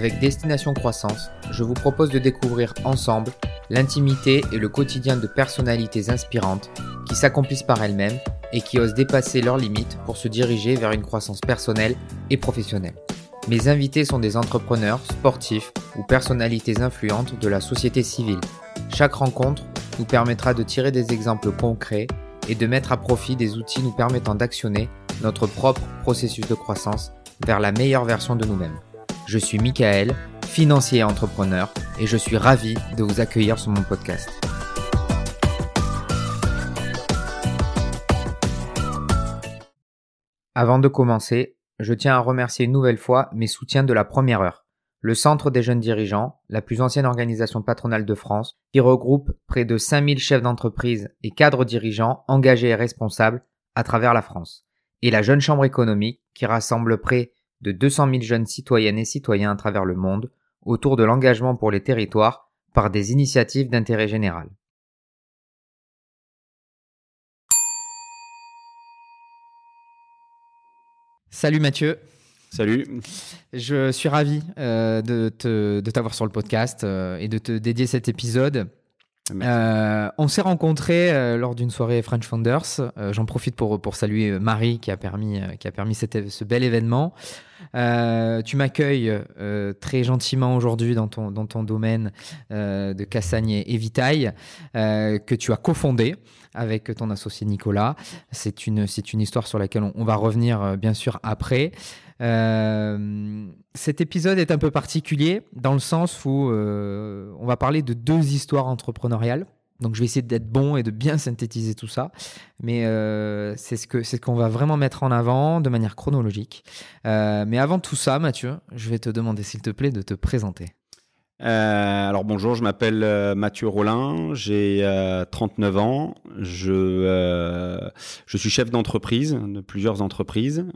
avec Destination Croissance, je vous propose de découvrir ensemble l'intimité et le quotidien de personnalités inspirantes qui s'accomplissent par elles-mêmes et qui osent dépasser leurs limites pour se diriger vers une croissance personnelle et professionnelle. Mes invités sont des entrepreneurs, sportifs ou personnalités influentes de la société civile. Chaque rencontre nous permettra de tirer des exemples concrets et de mettre à profit des outils nous permettant d'actionner notre propre processus de croissance vers la meilleure version de nous-mêmes. Je suis Michael, financier et entrepreneur, et je suis ravi de vous accueillir sur mon podcast. Avant de commencer, je tiens à remercier une nouvelle fois mes soutiens de la première heure. Le Centre des jeunes dirigeants, la plus ancienne organisation patronale de France, qui regroupe près de 5000 chefs d'entreprise et cadres dirigeants engagés et responsables à travers la France. Et la Jeune Chambre économique, qui rassemble près de 200 000 jeunes citoyennes et citoyens à travers le monde autour de l'engagement pour les territoires par des initiatives d'intérêt général. Salut Mathieu. Salut. Je suis ravi euh, de, t'avoir sur le podcast euh, et de te dédier cet épisode euh, on s'est rencontrés euh, lors d'une soirée French Founders. Euh, j'en profite pour, saluer Marie qui a permis, qui a permis ce bel événement. tu m'accueilles très gentiment aujourd'hui dans ton, dans ton domaine de Cassagne et Vitaille, que tu as cofondé avec ton associé Nicolas. C'est une, une histoire sur laquelle on va revenir bien sûr après. Euh, cet épisode est un peu particulier dans le sens où euh, on va parler de deux histoires entrepreneuriales. Donc je vais essayer d'être bon et de bien synthétiser tout ça, mais euh, c'est ce que c'est ce qu'on va vraiment mettre en avant de manière chronologique. mais avant tout ça, Mathieu, je vais te demander s'il te plaît de te présenter. Euh, alors bonjour, je m'appelle euh, Mathieu Rollin, j'ai 39 euh, ans, je, je suis chef d'entreprise de plusieurs entreprises.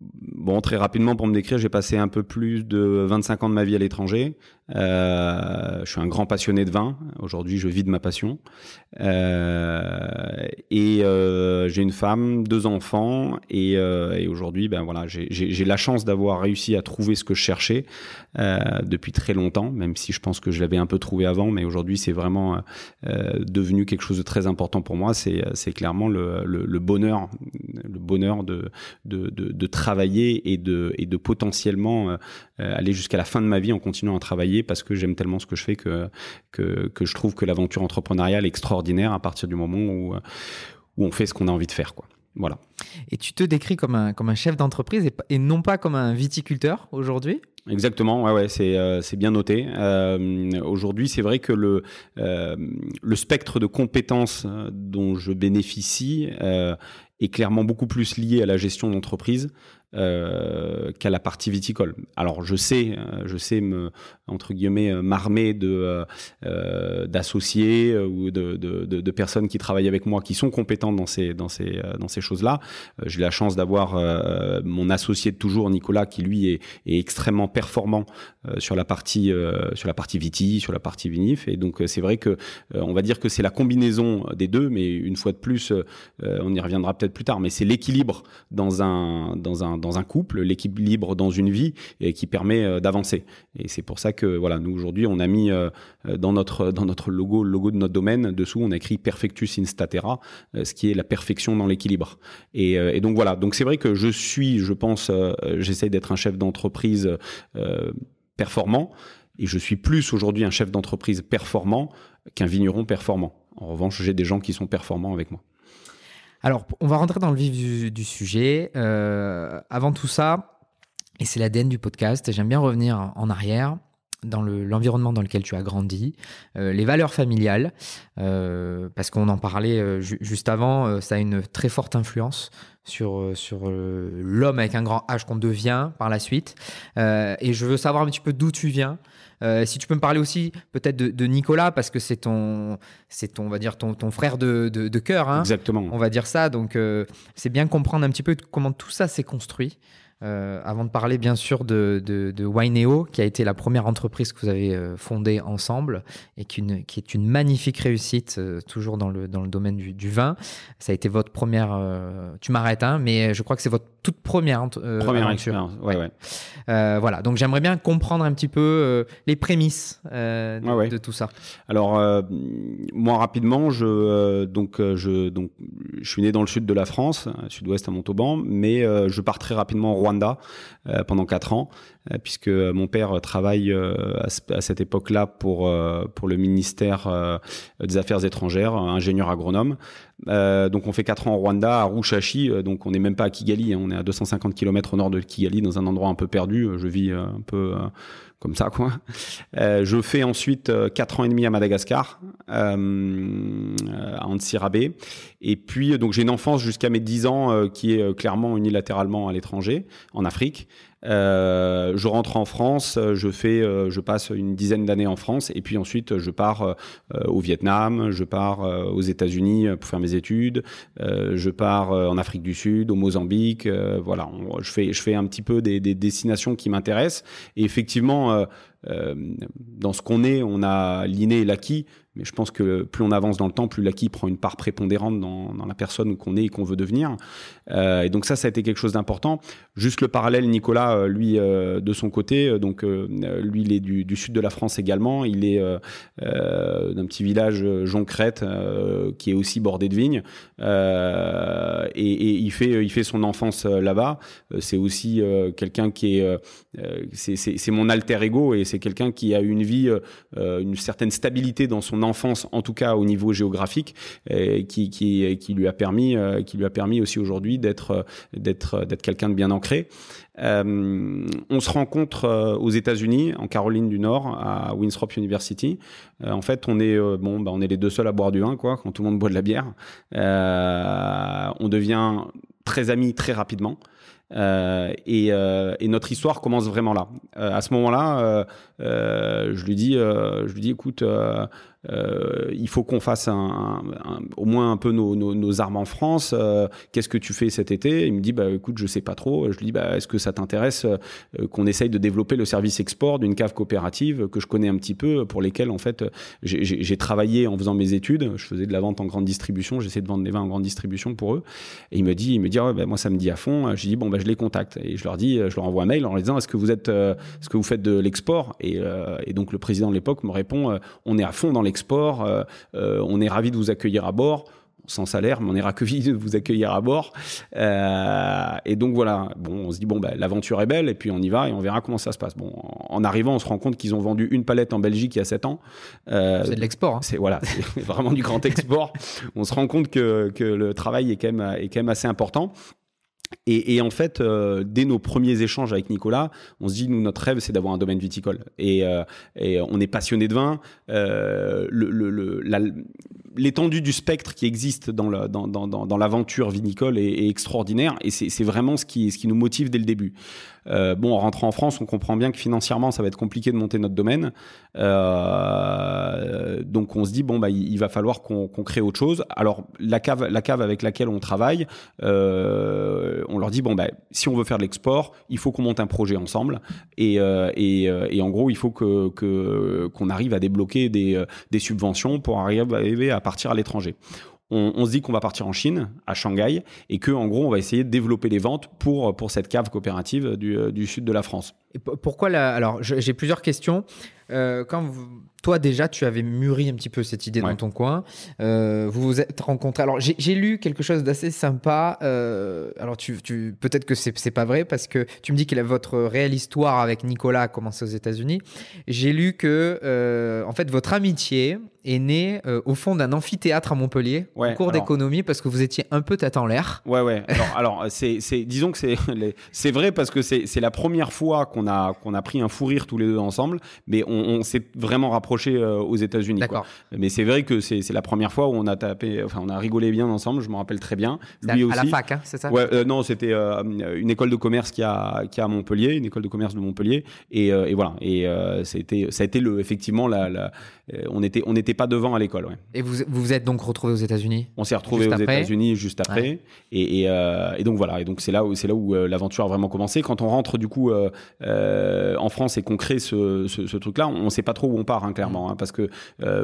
Bon, très rapidement pour me décrire, j'ai passé un peu plus de 25 ans de ma vie à l'étranger. Euh, je suis un grand passionné de vin. Aujourd'hui, je vis de ma passion. Euh, et euh, j'ai une femme, deux enfants. Et, euh, et aujourd'hui, ben voilà, j'ai la chance d'avoir réussi à trouver ce que je cherchais euh, depuis très longtemps, même si je pense que je l'avais un peu trouvé avant. Mais aujourd'hui, c'est vraiment devenu quelque chose de très important pour moi. C'est clairement le, le, le, bonheur, le bonheur de, de, de, de travailler et de, et de potentiellement aller jusqu'à la fin de ma vie en continuant à travailler parce que j'aime tellement ce que je fais que, que, je trouve que l'aventure entrepreneuriale est extraordinaire à partir du moment où, où on fait ce qu'on a envie de faire. Quoi. Voilà. Et tu te décris comme un, comme un chef d'entreprise et, non pas comme un viticulteur aujourd'hui? Exactement, ouais, ouais, c'est euh, bien noté. Euh, aujourd'hui, c'est vrai que le, euh, le spectre de compétences dont je bénéficie est clairement beaucoup plus lié à la gestion d'entreprise euh, qu'à la partie viticole. Alors je sais, euh, je sais me entre guillemets euh, m'armer de d'associés ou de, de, personnes qui travaillent avec moi qui sont compétentes dans ces dans ces dans ces choses-là. J'ai la chance d'avoir mon associé de toujours Nicolas qui lui est, est extrêmement performant sur la partie sur la partie viti, sur la partie vinif et donc c'est vrai que on va dire que c'est la combinaison des deux, mais une fois de plus, on y reviendra peut-être plus tard, mais c'est l'équilibre dans un dans un dans un couple, l'équilibre dans une vie et qui permet euh, d'avancer. Et c'est pour ça que voilà, nous aujourd'hui, on a mis euh, dans notre dans notre logo, le logo de notre domaine, dessous, on a écrit Perfectus in statera, euh, ce qui est la perfection dans l'équilibre. Et, et, donc voilà, donc c'est vrai que je suis, je pense, j'essaye d'être un chef d'entreprise performant. Et je suis plus aujourd'hui un chef d'entreprise performant qu'un vigneron performant. En revanche, j'ai des gens qui sont performants avec moi. Alors, on va rentrer dans le vif du, sujet. Euh, avant tout ça, et c'est l'ADN du podcast, j'aime bien revenir en arrière dans l'environnement dans lequel tu as grandi, euh, les valeurs familiales, euh, parce qu'on en parlait juste avant, ça a une très forte influence sur, sur l'homme avec un grand H qu'on devient par la suite. et je veux savoir un petit peu d'où tu viens, euh, si tu peux me parler aussi peut-être de, Nicolas, parce que c'est ton, ton, on va dire ton, ton frère de, de, cœur. Hein, Exactement. On va dire ça. Donc, euh, c'est bien comprendre un petit peu comment tout ça s'est construit. Euh, avant de parler bien sûr de, de, de Wineo, qui a été la première entreprise que vous avez euh, fondée ensemble et qui, une, qui est une magnifique réussite, euh, toujours dans le, dans le domaine du, du, vin. Ça a été votre première. tu m'arrêtes, hein, mais je crois que c'est votre toute première, première expérience. Ouais, ouais. voilà, donc j'aimerais bien comprendre un petit peu les prémices de, de, tout ça. Alors, moi rapidement, je, donc, je, donc, je suis né dans le sud de la France, sud-ouest à Montauban, mais je pars très rapidement au Rwanda euh, pendant quatre ans, euh, puisque mon père travaille euh, à, cette époque-là pour, pour le ministère des Affaires étrangères, ingénieur agronome. donc on fait quatre ans au Rwanda, à Rushashi, donc on n'est même pas à Kigali, hein. on est à 250 km au nord de Kigali, dans un endroit un peu perdu. Je vis un peu comme ça quoi. Euh, je fais ensuite euh, quatre ans et demi à Madagascar, euh, à Antsirabe, et puis donc j'ai une enfance jusqu'à mes 10 ans qui est clairement unilatéralement à l'étranger, en Afrique. Euh, je rentre en France, je fais, euh, je passe une dizaine d'années en France, et puis ensuite je pars euh, au Vietnam, je pars aux États-Unis pour faire mes études, je pars en Afrique du Sud, au Mozambique, voilà, je fais, je fais un petit peu des, des destinations qui m'intéressent, et effectivement. Dans ce qu'on est, on a l'inné et l'acquis, mais je pense que plus on avance dans le temps, plus l'acquis prend une part prépondérante dans, la personne qu'on est et qu'on veut devenir. Euh, et donc ça, ça a été quelque chose d'important. Juste le parallèle, Nicolas, euh, lui, euh, de son côté, euh, donc lui, il est du, sud de la France également. Il est d'un petit village Joncrette qui est aussi bordé de vignes. Et, et, il fait, il fait son enfance là-bas. c'est aussi quelqu'un qui est, c'est mon alter ego et c'est quelqu'un qui a une vie, une certaine stabilité dans son enfance, en tout cas au niveau géographique, qui, lui a permis, qui lui a permis aussi aujourd'hui d'être d'être d'être quelqu'un de bien ancré. Euh, on se rencontre euh, aux États-Unis, en Caroline du Nord, à Winthrop University. Euh, en fait, on est bon, bah, on est les deux seuls à boire du vin, quoi, quand tout le monde boit de la bière. on devient très amis très rapidement. Euh, et, euh, et, notre histoire commence vraiment là. Euh, à ce moment-là, je lui dis, je lui dis, écoute, euh, il faut qu'on fasse un, au moins un peu nos, armes en France. Euh, qu'est-ce que tu fais cet été? Il me dit, bah, écoute, je sais pas trop. Je lui dis, bah, est-ce que ça t'intéresse euh, qu'on essaye de développer le service export d'une cave coopérative que je connais un petit peu, pour lesquels en fait j'ai travaillé en faisant mes études. Je faisais de la vente en grande distribution. J'essaie de vendre des vins en grande distribution pour eux. Et il me dit, il me dit, bah, moi ça me dit à fond. Je dis, bon, bah, je les contacte et je leur dis, je leur envoie un mail en leur disant, est-ce que vous êtes, est-ce que vous faites de l'export? Et, et, donc le président de l'époque me répond, on est à fond dans export. Euh, euh, on est ravi de vous accueillir à bord sans salaire, mais on est ravi de vous accueillir à bord. Euh, et donc voilà, bon, on se dit bon, bah, l'aventure est belle, et puis on y va et on verra comment ça se passe. Bon, en arrivant, on se rend compte qu'ils ont vendu une palette en Belgique il y a 7 ans. c'est de l'export. Hein. C'est voilà, c'est vraiment du grand export. on se rend compte que, que le travail est quand même, est quand même assez important. Et, en fait, euh, dès nos premiers échanges avec Nicolas, on se dit, nous, notre rêve, c'est d'avoir un domaine viticole. Et, euh, on est passionné de vin. Euh, L'étendue du spectre qui existe dans l'aventure vinicole est, extraordinaire. Et c'est vraiment ce qui nous motive dès le début. Euh, bon, en rentrant en France, on comprend bien que financièrement, ça va être compliqué de monter notre domaine. Euh, donc, on se dit bon, bah, il, va falloir qu'on crée autre chose. Alors, la cave, la cave avec laquelle on travaille, euh, on leur dit bon, bah, si on veut faire de l'export, il faut qu'on monte un projet ensemble. Et, en gros, il faut qu'on arrive à débloquer des subventions pour arriver à partir à l'étranger on, se dit qu'on va partir en Chine, à Shanghai, et que en gros, on va essayer de développer les ventes pour, pour cette cave coopérative du, euh, du sud de la France. Et pourquoi la... Alors, j'ai plusieurs questions. Euh, quand toi déjà tu avais mûri un petit peu cette idée dans ton coin, euh, vous vous êtes rencontrés. Alors j'ai lu quelque chose d'assez sympa. Euh, alors tu, tu peut-être que c'est pas vrai parce que tu me dis que votre réelle histoire avec Nicolas a commencé aux États-Unis. J'ai lu que en fait votre amitié est née au fond d'un amphithéâtre à Montpellier, ouais, cours d'économie parce que vous étiez un peu tête en l'air. Ouais ouais. Alors, alors c'est disons que c'est c'est vrai parce que c'est la première fois qu'on a, qu'on a pris un fou rire tous les deux ensemble, mais on, s'est vraiment rapproché aux États-Unis. D'accord. Mais c'est vrai que c'est la première fois où on a tapé, enfin, on a rigolé bien ensemble, je me rappelle très bien. Lui à, aussi. À la fac, hein, c'est ça? Ouais, non, c'était une école de commerce qui a, qui a à Montpellier, une école de commerce de Montpellier. Et, et voilà. Et ça, a été, ça a été le, effectivement la, la on n'était on n'était pas devant à l'école. Ouais. Et vous vous êtes donc retrouvé aux États-Unis On s'est retrouvé aux États-Unis juste après. Et, et, donc voilà. Et donc c'est là où là où l'aventure a vraiment commencé. Quand on rentre du coup en France et qu'on crée ce, ce, truc-là, on ne sait pas trop où on part, hein, clairement, hein, parce que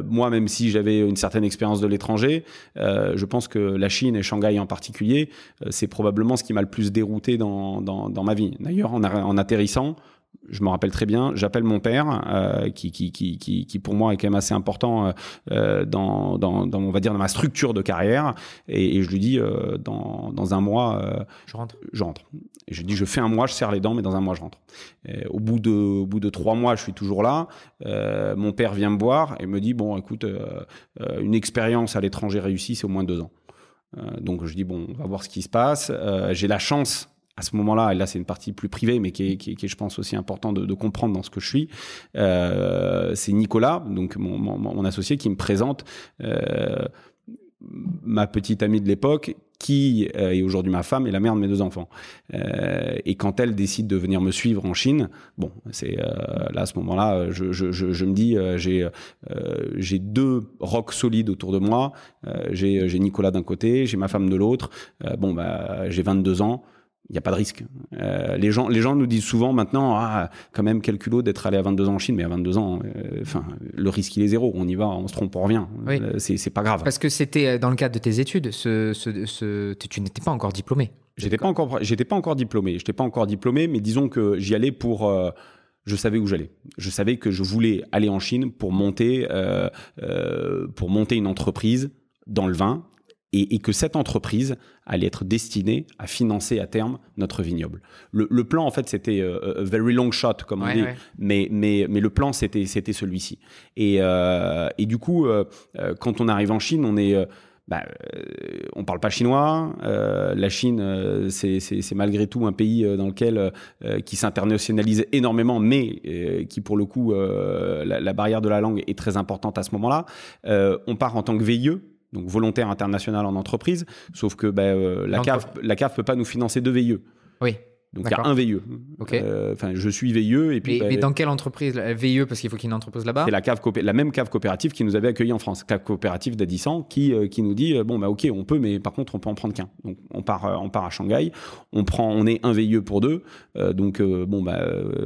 moi, même si j'avais une certaine expérience de l'étranger, je pense que la Chine et Shanghai en particulier, c'est probablement ce qui m'a le plus dérouté dans, dans, dans ma vie. D'ailleurs, en, en atterrissant, je me rappelle très bien, j'appelle mon père, euh, qui, qui, qui, qui, pour moi est quand même assez important euh, dans, dans, dans, on va dire, dans ma structure de carrière, et, je lui dis, euh, dans, dans un mois, je rentre. Je rentre. Et je lui dis, je fais un mois, je serre les dents, mais dans un mois, je rentre. au bout de, au bout de trois mois, je suis toujours là. mon père vient me voir et me dit, bon, écoute, une expérience à l'étranger réussie, c'est au moins deux ans. donc je dis, bon, on va voir ce qui se passe. J'ai la chance à ce moment-là, et là c'est une partie plus privée, mais qui est, qui qui je pense, aussi important de, de, comprendre dans ce que je suis, euh, c'est Nicolas, donc mon, mon, mon, associé, qui me présente euh, ma petite amie de l'époque, qui euh, est aujourd'hui ma femme et la mère de mes deux enfants. Euh, et quand elle décide de venir me suivre en Chine, bon, c'est euh, là à ce moment-là, je, je, je, je, me dis, j'ai j'ai deux rocs solides autour de moi. j'ai Nicolas d'un côté, j'ai ma femme de l'autre. bon, bah, j'ai 22 ans il n'y a pas de risque. Euh, les, gens, les gens nous disent souvent maintenant, ah, quand même, quel culot d'être allé à 22 ans en Chine, mais à 22 ans, euh, enfin, le risque, il est zéro. On y va, on se trompe, on revient. Oui. Euh, c'est pas grave. Parce que c'était dans le cadre de tes études, ce, ce, ce tu n'étais pas encore diplômé. J'étais pas encore, j'étais pas encore diplômé. J'étais pas encore diplômé, mais disons que j'y allais pour. je savais où j'allais. Je savais que je voulais aller en Chine pour monter, pour monter une entreprise dans le vin et, que cette entreprise allait être destinée à financer à terme notre vignoble. Le, plan, en fait, c'était euh, a very long shot, comme on dit, Mais, mais, mais le plan, c'était, c'était celui-ci. Et, euh, et du coup, euh, quand on arrive en Chine, on est... Bah, on parle pas chinois. la Chine, c'est, c'est, malgré tout un pays dans lequel qui s'internationalise énormément, mais qui pour le coup, la, la, barrière de la langue est très importante à ce moment-là. on part en tant que veilleux donc volontaire international en entreprise, sauf que ben, euh, la, CAF, la CAF peut pas nous financer deux VIE. Oui. Donc il y a un VIE. Euh, enfin, je suis VIE et puis. Mais, bah, dans quelle entreprise VIE parce qu'il faut qu'il y ait une entreprise là-bas. C'est la cave la même cave coopérative qui nous avait accueillis en France, cave coopérative d'Adissan, qui euh, qui nous dit euh, bon bah ok on peut mais par contre on peut en prendre qu'un. Donc on part on part à Shanghai, on prend on est un VIE pour deux, donc bon bah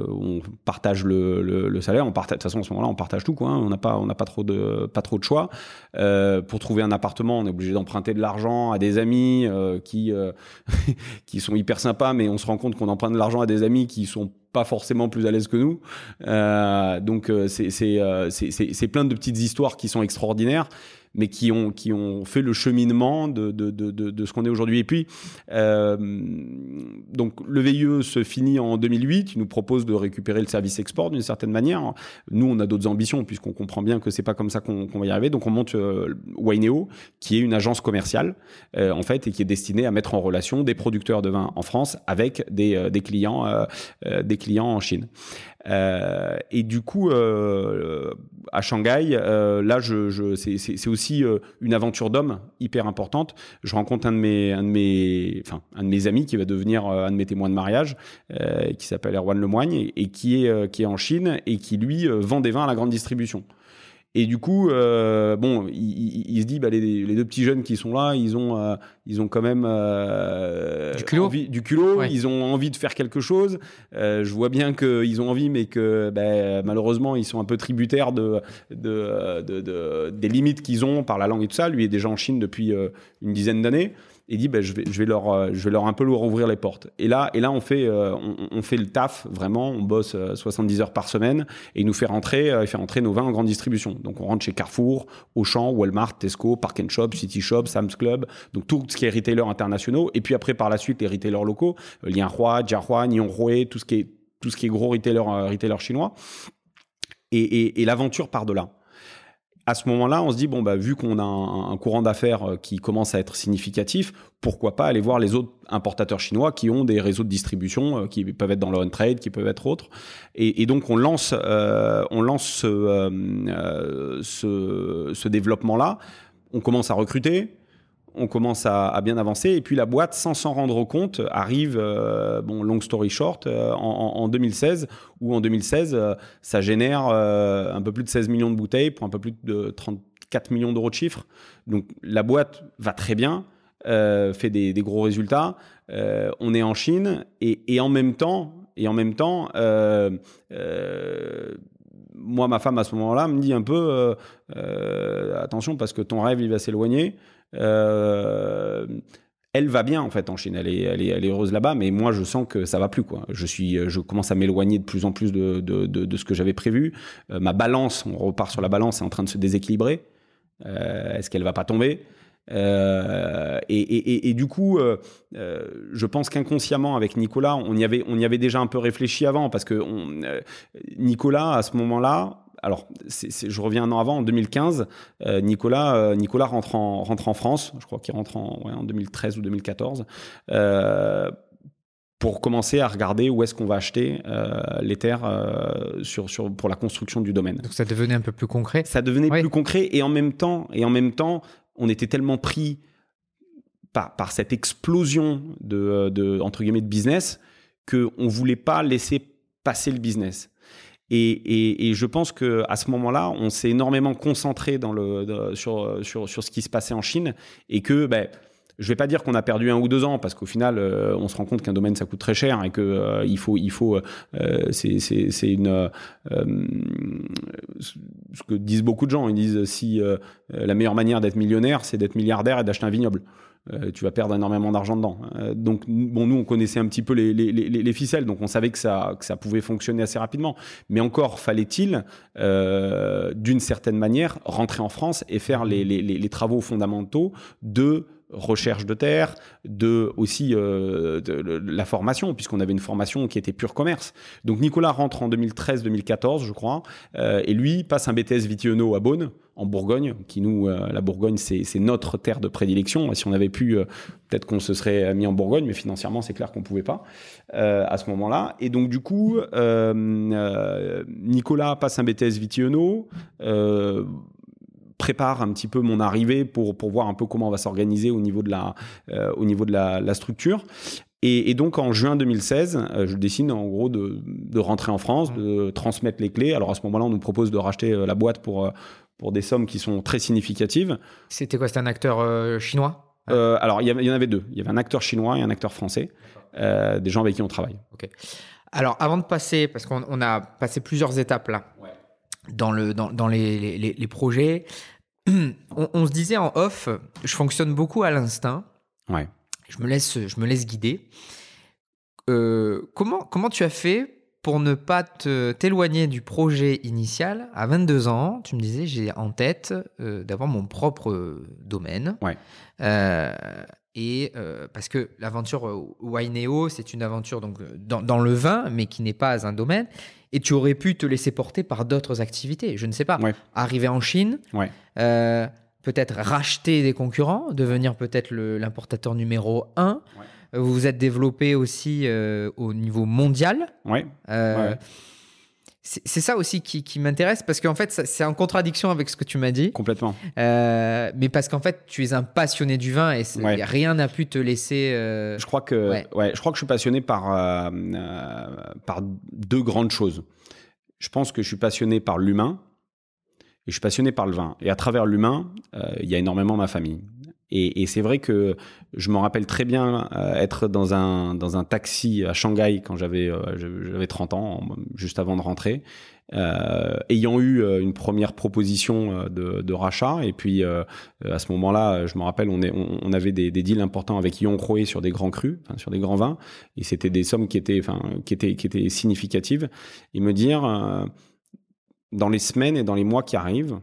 on partage le, le, salaire, on partage de toute façon à ce moment-là on partage tout quoi, hein. on n'a pas on n'a pas trop de pas trop de choix. pour trouver un appartement on est obligé d'emprunter de l'argent à des amis qui qui sont hyper sympas mais on se rend compte qu'on emprunte de l'argent à des amis qui sont pas forcément plus à l'aise que nous. Euh, donc euh, euh, c'est plein de petites histoires qui sont extraordinaires mais qui ont, qui ont fait le cheminement de, de, de, de ce qu'on est aujourd'hui. Et puis, donc, le VIE se finit en 2008. Il nous propose de récupérer le service export d'une certaine manière. Nous, on a d'autres ambitions, puisqu'on comprend bien que c'est pas comme ça qu'on va y arriver. Donc, on monte Wineo, qui est une agence commerciale, en fait, et qui est destinée à mettre en relation des producteurs de vin en France avec des, des clients, des clients en Chine. Euh, et du coup, euh, à Shanghai, euh, là, je, c'est aussi une aventure d'homme hyper importante. Je rencontre un de mes amis qui va devenir un de mes témoins de mariage, qui s'appelle Erwan Lemoigne et, et, qui est qui est en Chine et qui lui vend des vins à la grande distribution. Et du coup, euh, bon, il, se dit, bah, les, deux petits jeunes qui sont là, ils ont, euh, ils ont quand même euh, du culot, envie, du culot ils ont envie de faire quelque chose. je vois bien qu'ils ont envie, mais que bah, malheureusement, ils sont un peu tributaires de, de, de des limites qu'ils ont par la langue et tout ça. Lui est déjà en Chine depuis une dizaine d'années et dit ben, je, vais, leur, euh, je vais leur un peu leur ouvrir les portes. Et là, et là on, fait, euh, on, fait le taf, vraiment, on bosse 70 euh, heures par semaine et il nous fait rentrer, il nos vins en grande distribution. Donc on rentre chez Carrefour, Auchan, Walmart, Tesco, Park Shop, City Shop, Sam's Club, donc tout ce qui est retailer internationaux. Et puis après, par la suite, les retailers locaux, Lianhua, Jiahua, Nihonrui, tout ce qui est, tout ce qui est gros retailer, retailer chinois. Et, et, et l'aventure part de là. À ce moment-là, on se dit bon bah vu qu'on a un, courant d'affaires qui commence à être significatif, pourquoi pas aller voir les autres importateurs chinois qui ont des réseaux de distribution qui peuvent être dans le on trade, qui peuvent être autres. Et, donc on lance, on lance ce, ce, ce développement-là. On commence à recruter on commence à, bien avancer. Et puis la boîte, sans s'en rendre compte, arrive, euh, bon, long story short, euh, en, 2016, où en 2016, euh, ça génère un peu plus de 16 millions de bouteilles pour un peu plus de 34 millions d'euros de chiffre. Donc la boîte va très bien, fait des, gros résultats. on est en Chine et, en même temps, et en même temps, moi, ma femme à ce moment-là me dit un peu attention parce que ton rêve il va s'éloigner. Euh, elle va bien en fait en Chine, elle est, heureuse là-bas, mais moi je sens que ça va plus quoi. Je commence à m'éloigner de plus en plus de, ce que j'avais prévu. Euh, ma balance, on repart sur la balance, est en train de se déséquilibrer. Euh, est-ce qu'elle va pas tomber? Et, du coup, je pense qu'inconsciemment avec Nicolas, on y avait, déjà un peu réfléchi avant parce que Nicolas à ce moment-là, alors, je reviens un an avant, en 2015, euh, Nicolas, euh, Nicolas rentre en, rentre en France, je crois qu'il rentre en, en, 2013 ou 2014, euh, pour commencer à regarder où est-ce qu'on va acheter les terres sur, sur, pour la construction du domaine. Donc ça devenait un peu plus concret Ça devenait plus concret et en même temps, et en même temps on était tellement pris par, par cette explosion de, de, entre guillemets, de business qu'on ne voulait pas laisser passer le business. Et, je pense que à ce moment-là, on s'est énormément concentré sur, ce qui se passait en Chine et que ben, je vais pas dire qu'on a perdu un ou deux ans parce qu'au final, euh, on se rend compte qu'un domaine ça coûte très cher et que euh, faut, il faut, euh, c'est une ce que disent beaucoup de gens. Ils disent si la meilleure manière d'être millionnaire, c'est d'être milliardaire et d'acheter un vignoble. Euh, tu vas perdre énormément d'argent dedans. Euh, donc, bon, nous, on connaissait un petit peu les, les, les, ficelles, donc on savait que ça, que ça pouvait fonctionner assez rapidement. Mais encore, fallait-il, euh, d'une certaine manière, rentrer en France et faire les, travaux fondamentaux de recherche de terre, de aussi euh, de, la formation, puisqu'on avait une formation qui était pure commerce. Donc Nicolas rentre en 2013-2014, je crois, euh, et lui passe un BTS Vitiono à Beaune, en Bourgogne, qui nous, euh, la Bourgogne, c'est notre terre de prédilection. Si on avait pu, peut-être qu'on se serait mis en Bourgogne, mais financièrement, c'est clair qu'on pouvait pas à ce moment-là. Et donc du coup, Nicolas passe un BTS Vitiono prépare un petit peu mon arrivée pour, pour voir un peu comment on va s'organiser au niveau de la, euh, au niveau de la, structure. Et, donc en juin 2016, euh, je décide en gros de, de, rentrer en France, de transmettre les clés. Alors à ce moment-là, on nous propose de racheter euh, la boîte pour, pour des sommes qui sont très significatives. C'était quoi? C'était un acteur chinois? Alors il y, en avait deux. Il y avait un acteur chinois et un acteur français, des gens avec qui on travaille. Ok. Alors avant de passer, parce qu'on a passé plusieurs étapes là dans, le, dans, dans les, les, les, projets. On, se disait en off, je fonctionne beaucoup à l'instinct. Ouais. Je me laisse, je me laisse guider. Euh, comment, comment tu as fait pour ne pas t'éloigner du projet initial À 22 ans, tu me disais, j'ai en tête euh, d'avoir mon propre domaine. Ouais. Euh, et parce que l'aventure Wineo, c'est une aventure donc dans, dans, le vin, mais qui n'est pas un domaine et tu aurais pu te laisser porter par d'autres activités. Je ne sais pas. Arriver en Chine, euh, peut-être racheter des concurrents, devenir peut-être l'importateur numéro un. Vous vous êtes développé aussi euh, au niveau mondial. Euh, c'est ça aussi qui, m'intéresse parce qu'en fait, c'est en contradiction avec ce que tu m'as dit. Complètement. Euh, mais parce qu'en fait, tu es un passionné du vin et rien n'a pu te laisser. Euh, je crois que, ouais. je crois que je suis passionné par euh, par deux grandes choses. Je pense que je suis passionné par l'humain et je suis passionné par le vin. Et à travers l'humain, il y a énormément ma famille. Et, c'est vrai que je me rappelle très bien euh, être dans un, dans un taxi à Shanghai quand j'avais euh, j'avais 30 ans, juste avant de rentrer, euh, ayant eu une première proposition de, rachat. Et puis à ce moment-là, je me rappelle, on, est, on, avait des, deals importants avec Yon Croé sur des grands crus, sur des grands vins, et c'était des sommes qui étaient, enfin, qui étaient, qui étaient significatives. Et me dire, dans les semaines et dans les mois qui arrivent,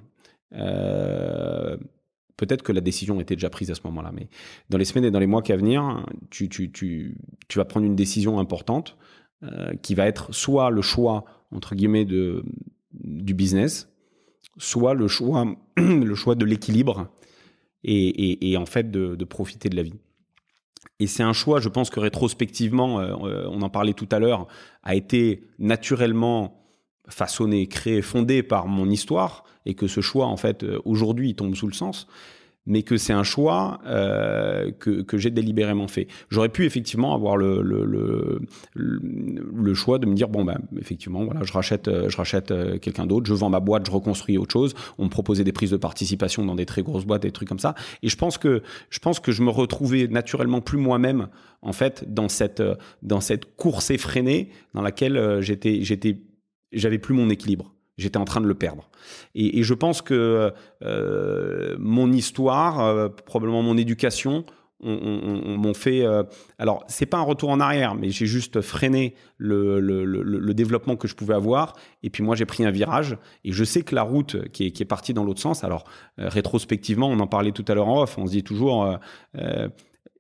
euh, Peut-être que la décision était déjà prise à ce moment-là, mais dans les semaines et dans les mois qui à venir, tu, vas prendre une décision importante euh, qui va être soit le choix, entre guillemets, de, du business, soit le choix, le choix de l'équilibre et, en fait de, profiter de la vie. Et c'est un choix, je pense que rétrospectivement, euh, euh, on en parlait tout à l'heure, a été naturellement façonné, créé, fondé par mon histoire, et que ce choix, en fait, euh, aujourd'hui, tombe sous le sens mais que c'est un choix euh, que, j'ai délibérément fait. J'aurais pu effectivement avoir le, le, le, le, choix de me dire bon ben effectivement voilà je rachète euh, je rachète quelqu'un d'autre, je vends ma boîte, je reconstruis autre chose. On me proposait des prises de participation dans des très grosses boîtes, des trucs comme ça. Et je pense que je pense que je me retrouvais naturellement plus moi-même en fait dans cette dans cette course effrénée dans laquelle j'étais j'étais j'avais plus mon équilibre. J'étais en train de le perdre. Et, je pense que euh, mon histoire, euh, probablement mon éducation, on, m'ont fait. Euh, alors, c'est pas un retour en arrière, mais j'ai juste freiné le, développement que je pouvais avoir. Et puis moi, j'ai pris un virage. Et je sais que la route qui est, qui est partie dans l'autre sens. Alors, euh, rétrospectivement, on en parlait tout à l'heure en off. On se dit toujours,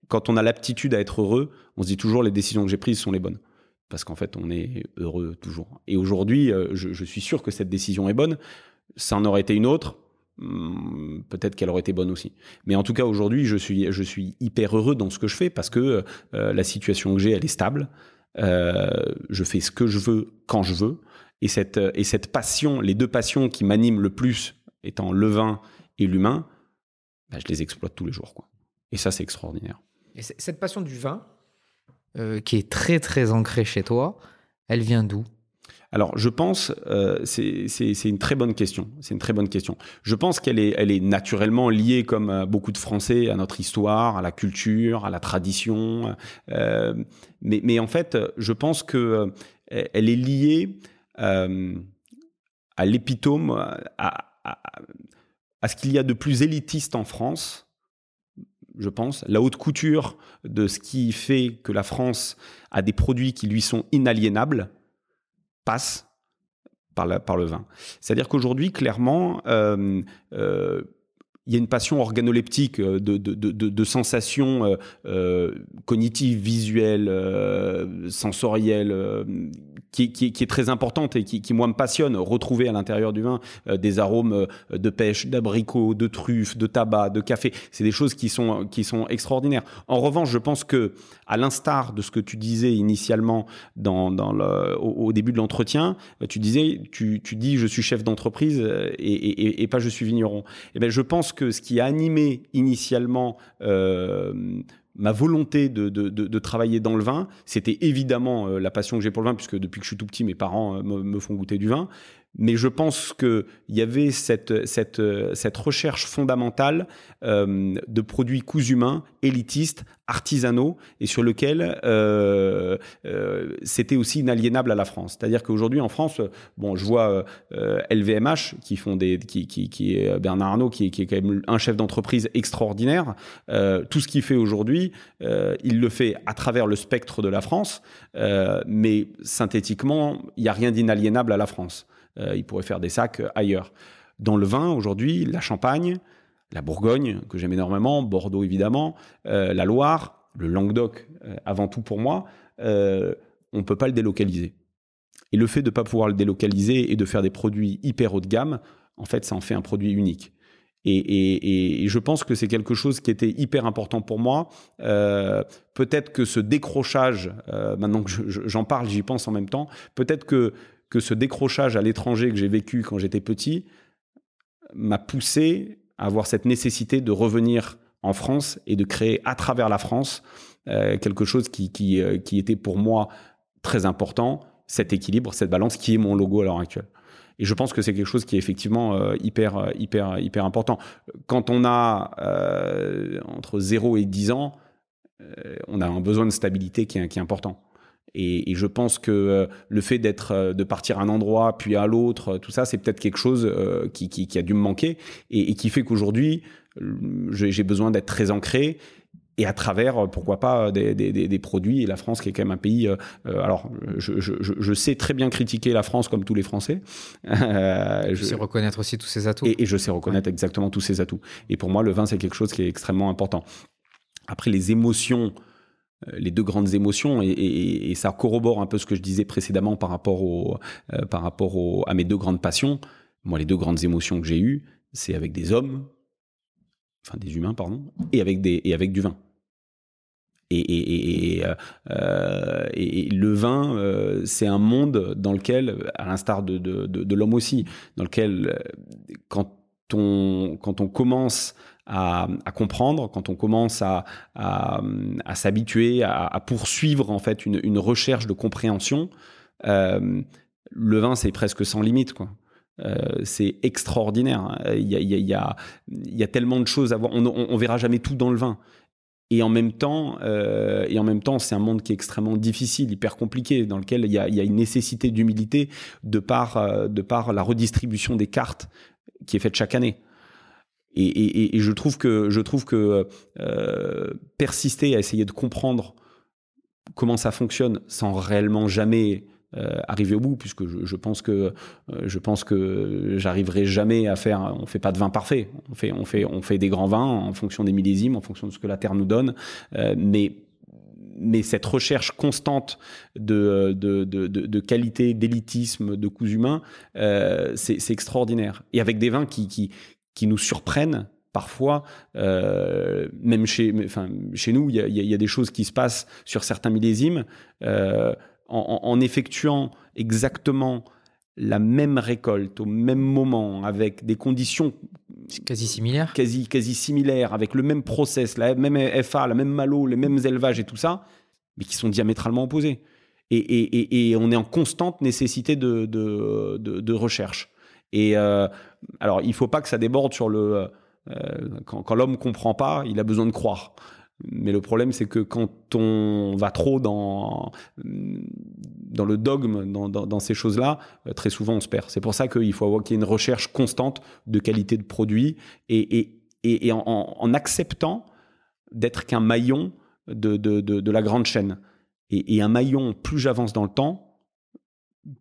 quand on a l'aptitude à être heureux, on se dit toujours les décisions que j'ai prises sont les bonnes parce qu'en fait, on est heureux toujours. Et aujourd'hui, euh, je, suis sûr que cette décision est bonne. Ça en aurait été une autre, hmm, peut-être qu'elle aurait été bonne aussi. Mais en tout cas, aujourd'hui, je suis, hyper heureux dans ce que je fais parce que euh, la situation que j'ai, elle est stable. Euh, je fais ce que je veux quand je veux. Et cette, et cette passion, les deux passions qui m'animent le plus, étant le vin et l'humain, bah, je les exploite tous les jours. Quoi. Et ça, c'est extraordinaire. Et cette passion du vin, euh, qui est très très ancrée chez toi, elle vient d'où? Alors, je pense, euh, c'est une très bonne question. C'est une très bonne question. Je pense qu'elle est, elle est naturellement liée, comme euh, beaucoup de Français, à notre histoire, à la culture, à la tradition. Mais, mais, en fait, je pense que elle est liée à l'épitome, à, à, ce qu'il y a de plus élitiste en France je pense. La haute couture de ce qui fait que la France a des produits qui lui sont inaliénables passe par, le vin. C'est-à-dire qu'aujourd'hui, clairement, euh, euh, il y a une passion organoleptique euh, de, de, de, sensations cognitives, visuelles, sensorielles, qui, qui, est très importante et qui, moi me passionne, retrouver à l'intérieur du vin euh, des arômes euh, de pêche, d'abricot, de truffes, de tabac, de café. C'est des choses qui sont, qui sont extraordinaires. En revanche, je pense que, à l'instar de ce que tu disais initialement dans, dans le, au, début de l'entretien, euh, tu disais, tu, tu dis je suis chef d'entreprise et, et, et, pas je suis vigneron. Et eh ben, je pense que ce qui a animé initialement euh, ma volonté de, travailler dans le vin, c'était évidemment euh, la passion que j'ai pour le vin, puisque depuis que je suis tout petit, mes parents euh, me, font goûter du vin. Mais je pense qu'il y avait cette, recherche fondamentale euh, de produits coups humains, élitistes, artisanaux, et sur lequel euh, euh, c'était aussi inaliénable à la France. C'est-à-dire qu'aujourd'hui en France, bon, je vois LVMH qui font des, qui, est Bernard Arnault, qui est quand même un chef d'entreprise extraordinaire. tout ce qu'il fait aujourd'hui, il le fait à travers le spectre de la France, mais synthétiquement, il n'y a rien d'inaliénable à la France. Euh, il pourrait faire des sacs euh, ailleurs. Dans le vin, aujourd'hui, la Champagne, la Bourgogne, que j'aime énormément, Bordeaux évidemment, euh, la Loire, le Languedoc, avant tout pour moi, on ne peut pas le délocaliser. Et le fait de ne pas pouvoir le délocaliser et de faire des produits hyper haut de gamme, en fait, ça en fait un produit unique. Et, je pense que c'est quelque chose qui était hyper important pour moi. peut-être que ce décrochage, maintenant que j'en parle, j'y pense en même temps, peut-être que que ce décrochage à l'étranger que j'ai vécu quand j'étais petit m'a poussé à avoir cette nécessité de revenir en France et de créer à travers la France euh, quelque chose qui, euh, qui, était pour moi très important, cet équilibre, cette balance qui est mon logo à l'heure actuelle. Et je pense que c'est quelque chose qui est effectivement euh, hyper, hyper, hyper important. Quand on a entre 0 et 10 ans, on a un besoin de stabilité qui est important. Et, je pense que euh, le fait d'être, euh, de partir à un endroit puis à l'autre, euh, tout ça, c'est peut-être quelque chose qui, qui, a dû me manquer et, qui fait qu'aujourd'hui, j'ai besoin d'être très ancré et à travers, pourquoi pas, des, des, des, produits. Et la France, qui est quand même un pays. alors, je, je, je, sais très bien critiquer la France comme tous les Français. je sais reconnaître aussi tous ses atouts. Et, je sais reconnaître exactement tous ses atouts. Et pour moi, le vin, c'est quelque chose qui est extrêmement important. Après, les émotions les deux grandes émotions et, ça corrobore un peu ce que je disais précédemment par rapport, au, euh, par rapport à mes deux grandes passions. Moi, les deux grandes émotions que j'ai eues, c'est avec des hommes, enfin des humains, pardon, et avec, des, et avec du vin. Et, et, euh, le vin, euh, c'est un monde dans lequel, à l'instar de, de, de, l'homme aussi, dans lequel, euh, quand quand on commence à, comprendre, quand on commence à, s'habituer, à, poursuivre en fait une, recherche de compréhension, euh, le vin, c'est presque sans limite, quoi. Euh, c'est extraordinaire. Il y, a, tellement de choses à voir. On, on, verra jamais tout dans le vin. Et en même temps, euh, et en même temps, c'est un monde qui est extrêmement difficile, hyper compliqué, dans lequel il y a, une nécessité d'humilité de par la redistribution des cartes qui est faite chaque année. Et, et, je trouve que, je trouve que euh, persister à essayer de comprendre comment ça fonctionne sans réellement jamais euh, arriver au bout, puisque je, je pense que euh, j'arriverai jamais à faire. On fait pas de vin parfait. On fait on fait on fait des grands vins en fonction des millésimes, en fonction de ce que la terre nous donne. Mais mais cette recherche constante de, qualité, d'élitisme, de coûts humains, euh, c'est extraordinaire. Et avec des vins qui, qui, qui nous surprennent parfois, euh, même chez, nous, il y a, des choses qui se passent sur certains millésimes. Euh, en, effectuant exactement la même récolte au même moment, avec des conditions quasi similaires, quasi, quasi similaires, avec le même process, la même FA, la même malo, les mêmes élevages et tout ça, mais qui sont diamétralement opposés. Et, et, et, on est en constante nécessité de, de, de, de recherche. Et euh, alors, il faut pas que ça déborde sur le... Euh, quand, quand l'homme comprend pas, il a besoin de croire. Mais le problème, c'est que quand on va trop dans, dans le dogme, dans, ces choses-là, euh, très souvent on se perd. C'est pour ça qu'il faut avoir qu'il y ait une recherche constante de qualité de produit et, en, acceptant d'être qu'un maillon de, la grande chaîne. Et, un maillon, plus j'avance dans le temps,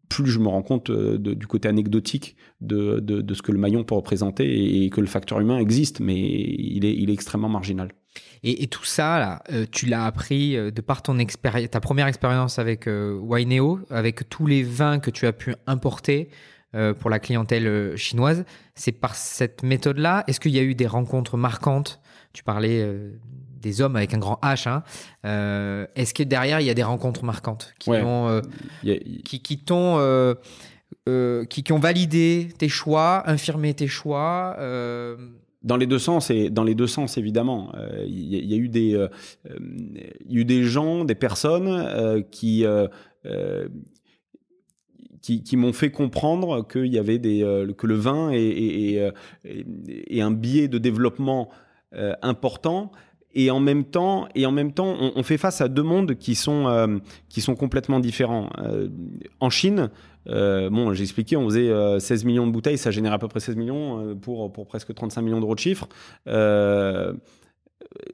plus je me rends compte euh, du côté anecdotique de, ce que le maillon peut représenter et, que le facteur humain existe, mais il est extrêmement marginal. Et, et tout ça, là, euh, tu l'as appris euh, de par ton expérience, ta première expérience avec euh, Wineo, avec tous les vins que tu as pu importer pour la clientèle chinoise. C'est par cette méthode-là. Est-ce qu'il y a eu des rencontres marquantes? Tu parlais des hommes avec un grand H. Hein. Est-ce que derrière, il y a des rencontres marquantes qui Ouais. ont, qui, qui t'ont, qui, qui ont validé tes choix, infirmé tes choix Dans les deux sens, et dans les deux sens évidemment, Euh, il y, a- eu des, euh, euh, il eu des gens, des personnes qui qui, m'ont fait comprendre qu'il y avait des que le vin est, est- un biais de développement important. Et en même temps, et en même temps, on, fait face à deux mondes qui sont qui sont complètement différents. En Chine, euh, bon, j'ai expliqué, on faisait euh, 16 millions de bouteilles, ça génère à peu près 16 millions euh, pour, pour presque 35 millions d'euros de chiffre. Euh,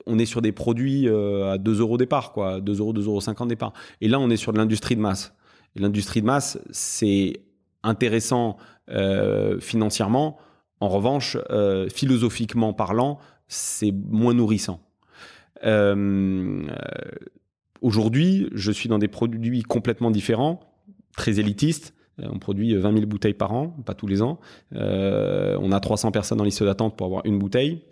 on est sur des produits à 2 euros départ, quoi, 2 euros, 2,50 euros départ. Et là, on est sur de l'industrie de masse. L'industrie de masse, c'est intéressant financièrement. En revanche, philosophiquement parlant, c'est moins nourrissant. Aujourd'hui, je suis dans des produits complètement différents, très élitistes. Euh, On produit 20 000 bouteilles par an, pas tous les ans. Euh, on a 300 personnes en liste d'attente pour avoir une bouteille.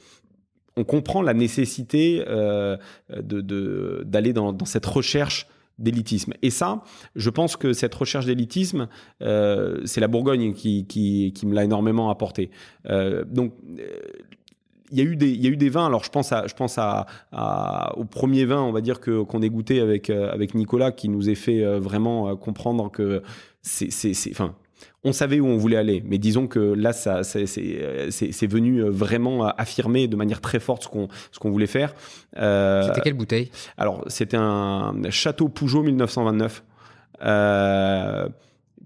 On comprend la nécessité euh, de- d'aller dans, cette recherche d'élitisme. Et ça, je pense que cette recherche d'élitisme, euh, c'est la Bourgogne qui, qui, qui me l'a énormément apporté. Euh, donc, euh, il y a eu des il y a eu des vins. Alors je pense à je pense à, à au premier vin on va dire que qu'on ait goûté avec euh, avec Nicolas qui nous ait fait euh, vraiment euh, comprendre que c'est c'est c'est enfin on savait où on voulait aller. Mais disons que là ça c'est c'est c'est c'est venu vraiment affirmer de manière très forte ce qu'on ce qu'on voulait faire. Euh, C'était quelle bouteille? alors, c'était un château Peugeot 1929 euh,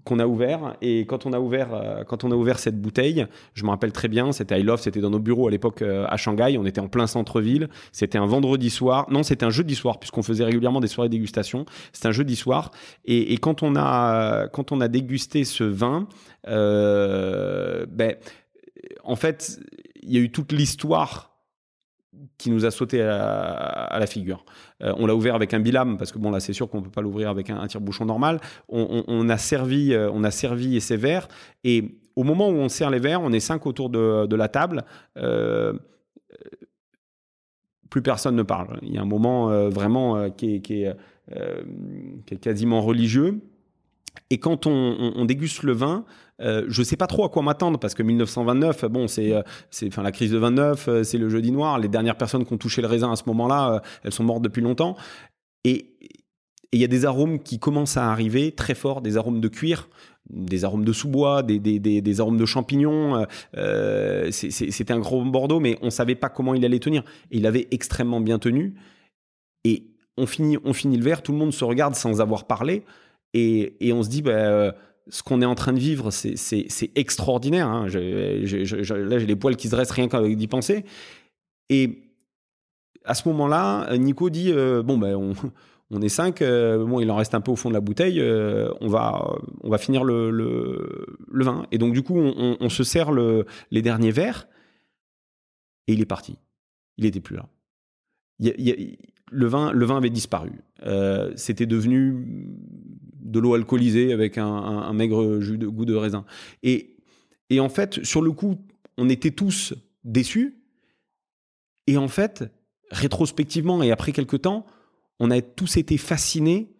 qu'on a ouvert. Et quand on a ouvert, euh, quand on a ouvert cette bouteille, je me rappelle très bien, c'était I Love, c'était dans nos bureaux à l'époque euh, à Shanghai. On était en plein centre-ville. C'était un vendredi soir. Non, c'était un jeudi soir puisqu'on faisait régulièrement des soirées dégustation. C'était un jeudi soir. Et, quand on a quand on a dégusté ce vin, euh, ben en fait, il y a eu toute l'histoire qui nous a sauté à, la figure. Euh, on l'a ouvert avec un bilam parce que bon là c'est sûr qu'on peut pas l'ouvrir avec un, tire-bouchon normal. On, a servi, euh, on a servi ces verres et au moment où on sert les verres, on est cinq autour de, la table. plus personne ne parle. Il y a un moment vraiment qui est, quasiment religieux. Et quand on, déguste le vin, je ne sais pas trop à quoi m'attendre parce que 1929, bon, c'est, c'est, enfin, la crise de 29, c'est le jeudi noir. Les dernières personnes qui ont touché le raisin à ce moment-là, elles sont mortes depuis longtemps. Et il y a des arômes qui commencent à arriver très forts, des arômes de cuir, des arômes de sous-bois, des, des, des, arômes de champignons. Euh, euh C'était un gros Bordeaux, mais on savait pas comment il allait tenir. Et il avait extrêmement bien tenu. Et on finit, on finit le verre, tout le monde se regarde sans avoir parlé. Et, et on se dit, bah, euh, ce qu'on est en train de vivre, c'est extraordinaire. Hein. là, j'ai les poils qui se dressent rien d'y penser. Et à ce moment-là, Nico dit euh, bon ben on, est cinq, euh, bon il en reste un peu au fond de la bouteille, euh, on va on va finir le, vin. Et donc du coup on, se sert le, les derniers verres et il est parti. Il était plus là. le vin le vin avait disparu. C'était devenu de l'eau alcoolisée avec un, maigre jus de goût de raisin. Et et en fait sur le coup on était tous déçus. Et en fait, rétrospectivement et après quelques temps, on a tous été fascinés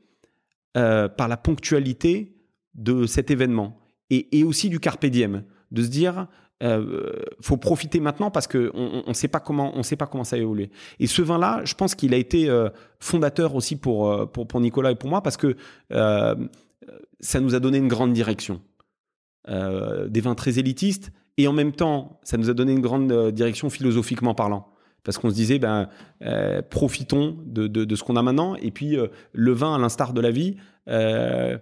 euh, par la ponctualité de cet événement et, aussi du carpe diem, de se dire euh, faut profiter maintenant parce que on ne sait pas comment on sait pas comment ça a évolué. Et ce vin-là, je pense qu'il a été euh, fondateur aussi pour, euh, pour, pour Nicolas et pour moi parce que ça nous a donné une grande direction. des vins très élitistes et en même temps, ça nous a donné une grande direction philosophiquement parlant parce qu'on se disait, ben, euh, profitons de, de, ce qu'on a maintenant. Et puis, euh, le vin, à l'instar de la vie, euh,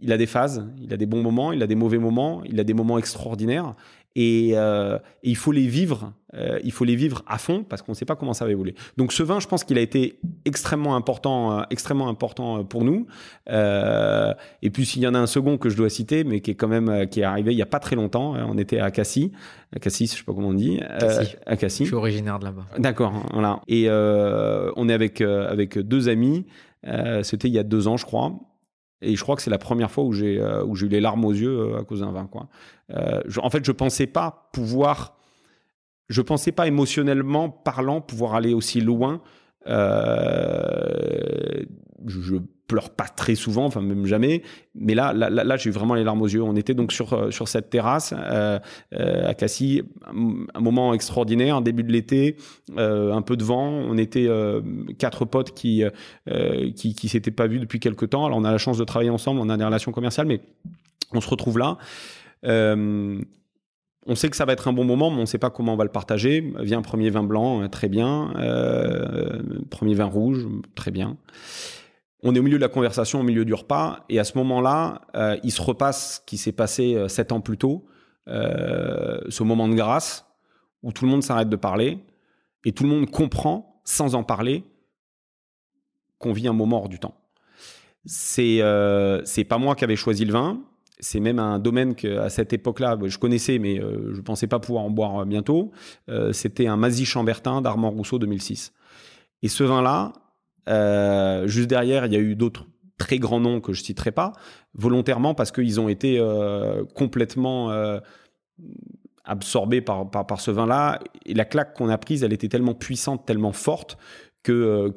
il a des phases, il a des bons moments, il a des mauvais moments, il a des moments extraordinaires. Et, il faut les vivre, il faut les vivre à fond parce qu'on ne sait pas comment ça va évoluer. Donc ce vin, je pense qu'il a été extrêmement important, extrêmement important pour nous. et puis s'il y en a un second que je dois citer, mais qui est quand même qui est arrivé il y a pas très longtemps, on était à Cassis, à Cassis, je sais pas comment on dit, à Cassis. Je suis originaire de là-bas. D'accord, voilà. Et on est avec avec deux amis. C'était il y a deux ans, je crois. Et je crois que c'est la première fois où j'ai euh, où eu les larmes aux yeux euh, à cause d'un vin. Quoi. Euh, en fait, je pensais pas pouvoir, je pensais pas émotionnellement parlant pouvoir aller aussi loin. je, pleure pas très souvent, enfin même jamais. Mais là, là, là, j'ai eu vraiment les larmes aux yeux. On était donc sur euh, sur cette terrasse euh, euh, à Cassis, un, moment extraordinaire, début de l'été, un peu de vent. On était quatre potes qui qui qui s'étaient pas vus depuis quelques temps. Alors on a la chance de travailler ensemble, on a des relations commerciales, mais on se retrouve là. On sait que ça va être un bon moment, mais on ne sait pas comment on va le partager. Vient un premier vin blanc, très bien. premier vin rouge, très bien on est au milieu de la conversation, au milieu du repas, et à ce moment-là, euh, il se repasse ce qui s'est passé euh, sept ans plus tôt, euh, ce moment de grâce où tout le monde s'arrête de parler et tout le monde comprend, sans en parler, qu'on vit un moment hors du temps. C'est pas moi qui avais choisi le vin, c'est même un domaine que à cette époque-là je connaissais, mais je pensais pas pouvoir en boire bientôt. C'était un Mazy Chambertin d'Armand Rousseau 2006. Et ce vin-là, euh, juste derrière, il y a eu d'autres très grands noms que je citerai pas, volontairement parce qu'ils ont été euh, complètement euh, absorbés par, ce vin-là. Et la claque qu'on a prise, elle était tellement puissante, tellement forte, que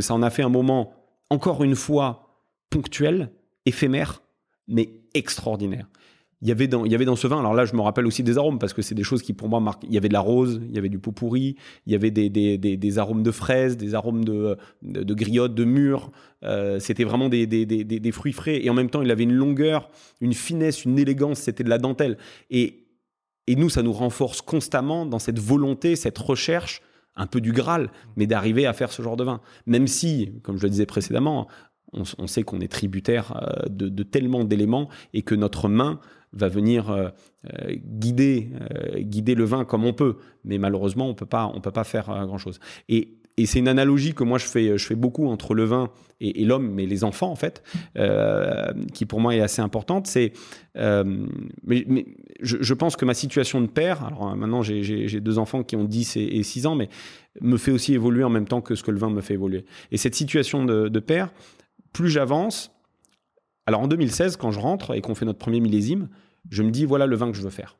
ça en a fait un moment, encore une fois, ponctuel, éphémère, mais extraordinaire il y avait dans il y avait dans ce vin alors là je me rappelle aussi des arômes parce que c'est des choses qui pour moi marquent il y avait de la rose il y avait du pot pourri il y avait des, des, des, arômes de fraises des arômes de de, de griotte de mûre euh, c'était vraiment des, des, fruits frais et en même temps il avait une longueur une finesse une élégance c'était de la dentelle et et nous ça nous renforce constamment dans cette volonté cette recherche un peu du Graal, mais d'arriver à faire ce genre de vin. Même si, comme je le disais précédemment, on, sait qu'on est tributaire euh, de tellement d'éléments et que notre main va venir euh, euh, guider, euh, guider le vin comme on peut. Mais malheureusement, on peut pas, on peut pas faire grand-chose. Et, et c'est une analogie que moi je fais, je fais beaucoup entre le vin et, l'homme, mais les enfants en fait, qui pour moi est assez importante. C'est, mais, je, pense que ma situation de père, alors maintenant j'ai deux enfants qui ont 10 et, 6 ans, mais me fait aussi évoluer en même temps que ce que le vin me fait évoluer. Et cette situation de père, plus j'avance, alors en 2016, quand je rentre et qu'on fait notre premier millésime, je me dis voilà le vin que je veux faire.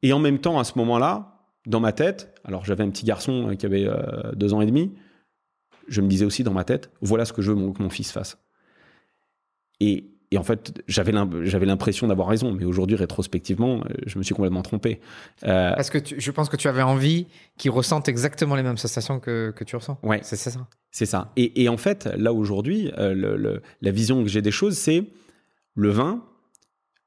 Et en même temps, à ce moment-là, dans ma tête, alors j'avais un petit garçon qui avait deux ans et demi, je me disais aussi dans ma tête, voilà ce que je veux que mon fils fasse. Et, en fait, j'avais l'impression d'avoir raison, mais aujourd'hui, rétrospectivement, je me suis complètement trompé. Euh, Parce que je pense que tu avais envie qu'il ressente exactement les mêmes sensations que, tu ressens. Ouais, c'est ça. C'est ça. Et, en fait, là aujourd'hui, euh, la vision que j'ai des choses, c'est le vin.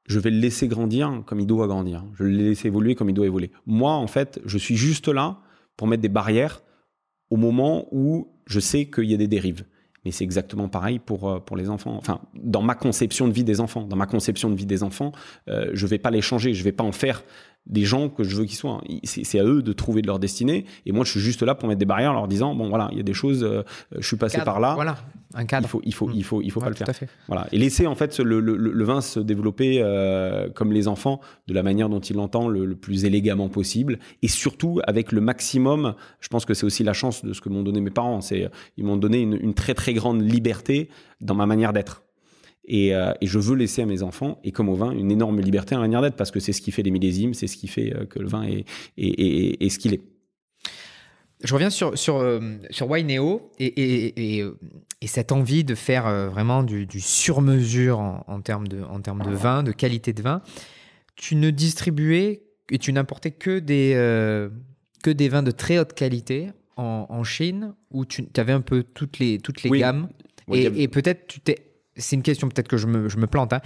Je vais le laisser grandir comme il doit grandir. Je vais le laisser évoluer comme il doit évoluer. Moi, en fait, je suis juste là pour mettre des barrières au moment où je sais qu'il y a des dérives. Mais c'est exactement pareil pour, euh, pour les enfants. Enfin, dans ma conception de vie des enfants, dans ma conception de vie des enfants, euh, je ne vais pas les changer, je ne vais pas en faire des gens que je veux qu'ils soient. C'est à eux de trouver de leur destinée. Et moi, je suis juste là pour mettre des barrières en leur disant bon, voilà, il y a des choses, euh, je suis passé par là. Voilà, un cadre. Il faut, il faut, il faut, il faut pas le faire. Fait. Voilà. Et laisser en fait le, le, le vin se développer euh, comme les enfants, de la manière dont il l'entend, le, plus élégamment possible. Et surtout avec le maximum. Je pense que c'est aussi la chance de ce que m'ont donné mes parents. C'est ils m'ont donné une, une très très grande liberté dans ma manière d'être. Euh, et, je veux laisser à mes enfants, et comme au vin, une énorme liberté en manière d'être, parce que c'est ce qui fait les millésimes, c'est ce qui fait euh, que le vin est, ce qu'il est. Je reviens sur, euh, Wineo et, et, cette envie de faire vraiment du, sur-mesure en, termes de, en de vin, de qualité de vin. Tu ne distribuais et tu n'importais que des vins de très haute qualité en, Chine, où tu avais un peu toutes les, toutes les gammes. et, et peut-être tu t'es c'est une question peut-être que je me, je me plante, hein,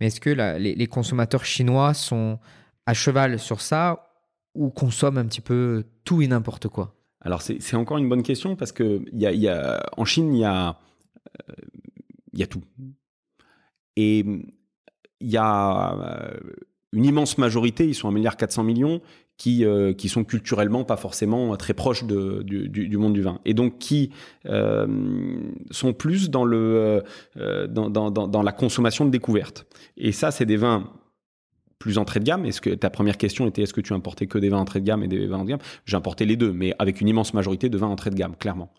mais est-ce que les, consommateurs chinois sont à cheval sur ça ou consomment un petit peu tout et n'importe quoi? Alors c'est encore une bonne question parce que y a, y a, en Chine, il y a, euh, y a tout. Et il y a euh, une immense majorité, ils sont 1,4 milliard millions, qui, euh, qui sont culturellement pas forcément très proches du, monde du vin. Et donc qui euh, sont plus dans, le, euh, dans, la consommation de découverte. Et ça, c'est des vins plus entrée de gamme Est-ce que ta première question était est-ce que tu importais que des vins entrée de gamme et des vins de gamme? J'ai importé les deux, mais avec une immense majorité de vins entrée de gamme, clairement.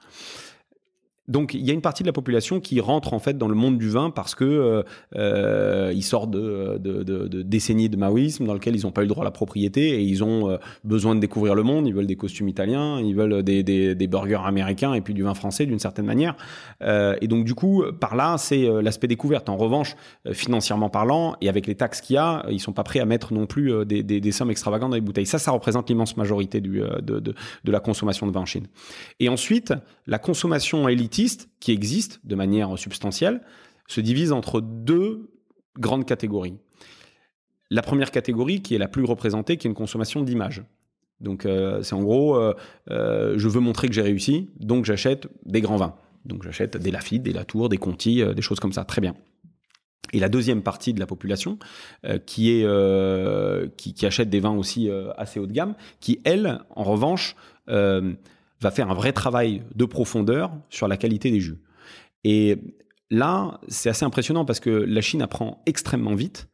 Donc il y a une partie de la population qui rentre en fait dans le monde du vin parce que euh, euh ils sortent de, décennies de maoïsme dans lequel ils n'ont pas eu le droit à la propriété et ils ont euh, besoin de découvrir le monde. Ils veulent des costumes italiens, ils veulent des, burgers américains et puis du vin français d'une certaine manière. Et donc du coup par là c'est l'aspect découverte. En revanche financièrement parlant et avec les taxes qu'il y a, ils sont pas prêts à mettre non plus des, sommes extravagantes dans les bouteilles. Ça ça représente l'immense majorité de la consommation de vin en Chine. Et ensuite la consommation élite qui existe de manière substantielle, se divise entre deux grandes catégories. La première catégorie, qui est la plus représentée, qui est une consommation d'images. Donc euh, c'est en gros, euh, euh, je veux montrer que j'ai réussi, donc j'achète des grands vins. Donc j'achète des Lafite, des Latour, des Conti, des choses comme ça. Très bien. Et la deuxième partie de la population, qui, est, qui, achète des vins aussi assez haut de gamme, qui, elle, en revanche, va faire un vrai travail de profondeur sur la qualité des jus. Et là, c'est assez impressionnant parce que la Chine apprend extrêmement vite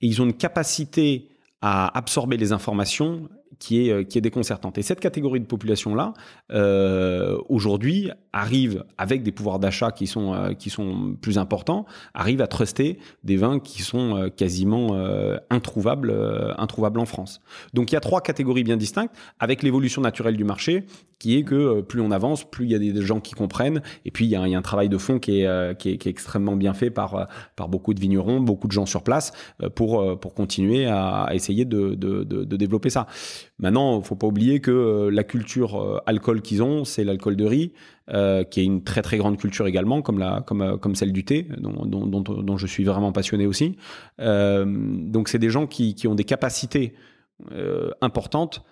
et ils ont une capacité à absorber les informations qui est, qui est déconcertante. Et cette catégorie de population-là, euh, aujourd'hui, arrive avec des pouvoirs d'achat qui sont, euh, qui sont plus importants, arrive à truster des vins qui sont euh, quasiment euh, introuvables, euh, introuvables en France. Donc il y a trois catégories bien distinctes, avec l'évolution naturelle du marché, qui est que plus on avance, plus il y a des gens qui comprennent, et puis il y a, y a un travail de fond qui est, qui est, qui est extrêmement bien fait par, par beaucoup de vignerons, beaucoup de gens sur place, pour, pour continuer à, à essayer de, de, de, de développer ça. Maintenant, il faut pas oublier que euh, la culture euh, alcool qu'ils ont, c'est l'alcool de riz, euh, qui est une très très grande culture également, comme, la, comme, comme celle du thé, dont, dont, dont, dont je suis vraiment passionné aussi. donc, c'est des gens qui, qui, ont des capacités importantes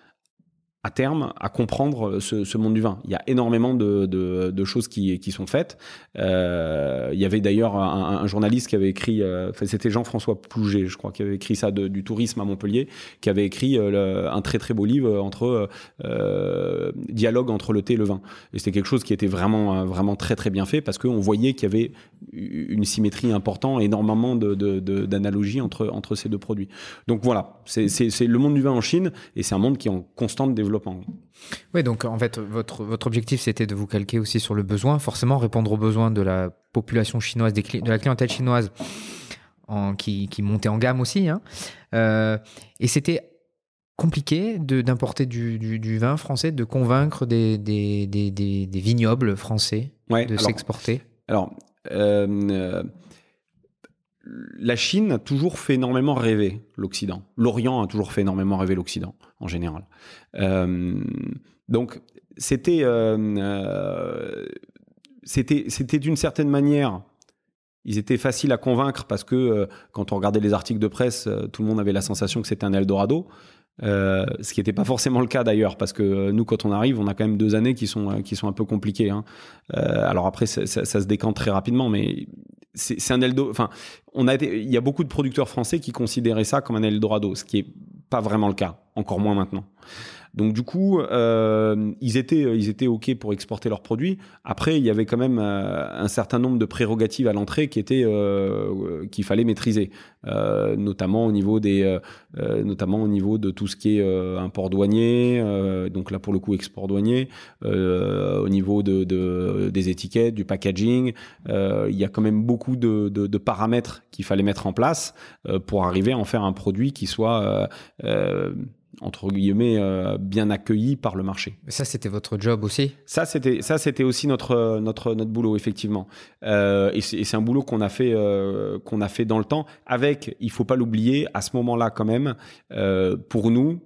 à terme à comprendre ce, monde du vin. Il y a énormément de, choses qui, sont faites. Euh, il y avait d'ailleurs un, journaliste qui avait écrit, euh, c'était Jean-François Plouget, je crois, qui avait écrit ça du tourisme à Montpellier, qui avait écrit euh, un très très beau livre entre euh, dialogue entre le thé et le vin. Et c'était quelque chose qui était vraiment vraiment très très bien fait parce qu'on voyait qu'il y avait une symétrie importante, énormément d'analogies de, de, entre entre ces deux produits. Donc voilà, c'est le monde du vin en Chine et c'est un monde qui est en constante développement oui, donc en fait, votre, votre objectif, c'était de vous calquer aussi sur le besoin, forcément répondre aux besoins de la population chinoise, de la clientèle chinoise en, qui, qui, montait en gamme aussi. Hein. et c'était compliqué d'importer du, du, vin français, de convaincre des, des, des, des vignobles français de s'exporter? Alors, la Chine a toujours fait énormément rêver l'Occident. L'Orient a toujours fait énormément rêver l'Occident, en général. Euh, donc, c'était, euh, euh, c'était, c'était d'une certaine manière, ils étaient faciles à convaincre parce que quand on regardait les articles de presse, tout le monde avait la sensation que c'était un Eldorado. Euh, ce qui n'était pas forcément le cas d'ailleurs, parce que nous, quand on arrive, on a quand même deux années qui sont, qui sont un peu compliquées. Hein. alors après, ça, se décante très rapidement, mais c'est un Eldorado. Enfin, il y a beaucoup de producteurs français qui considéraient ça comme un Eldorado, ce qui est pas vraiment le cas, encore moins maintenant. Donc du coup, euh, ils étaient ils étaient ok pour exporter leurs produits. Après, il y avait quand même euh, un certain nombre de prérogatives à l'entrée qui étaient euh, qu'il fallait maîtriser, notamment au niveau des notamment au niveau de tout ce qui est import douanier. donc là pour le coup export douanier, au niveau de, des étiquettes, du packaging, il y a quand même beaucoup de paramètres qu'il fallait mettre en place pour arriver à en faire un produit qui soit entre guillemets euh, bien accueilli par le marché. Ça c'était votre job aussi? Ça c'était ça c'était aussi notre notre notre boulot effectivement. Euh, et c'est un boulot qu'on a fait euh, qu'on a fait dans le temps avec il faut pas l'oublier à ce moment-là quand même pour nous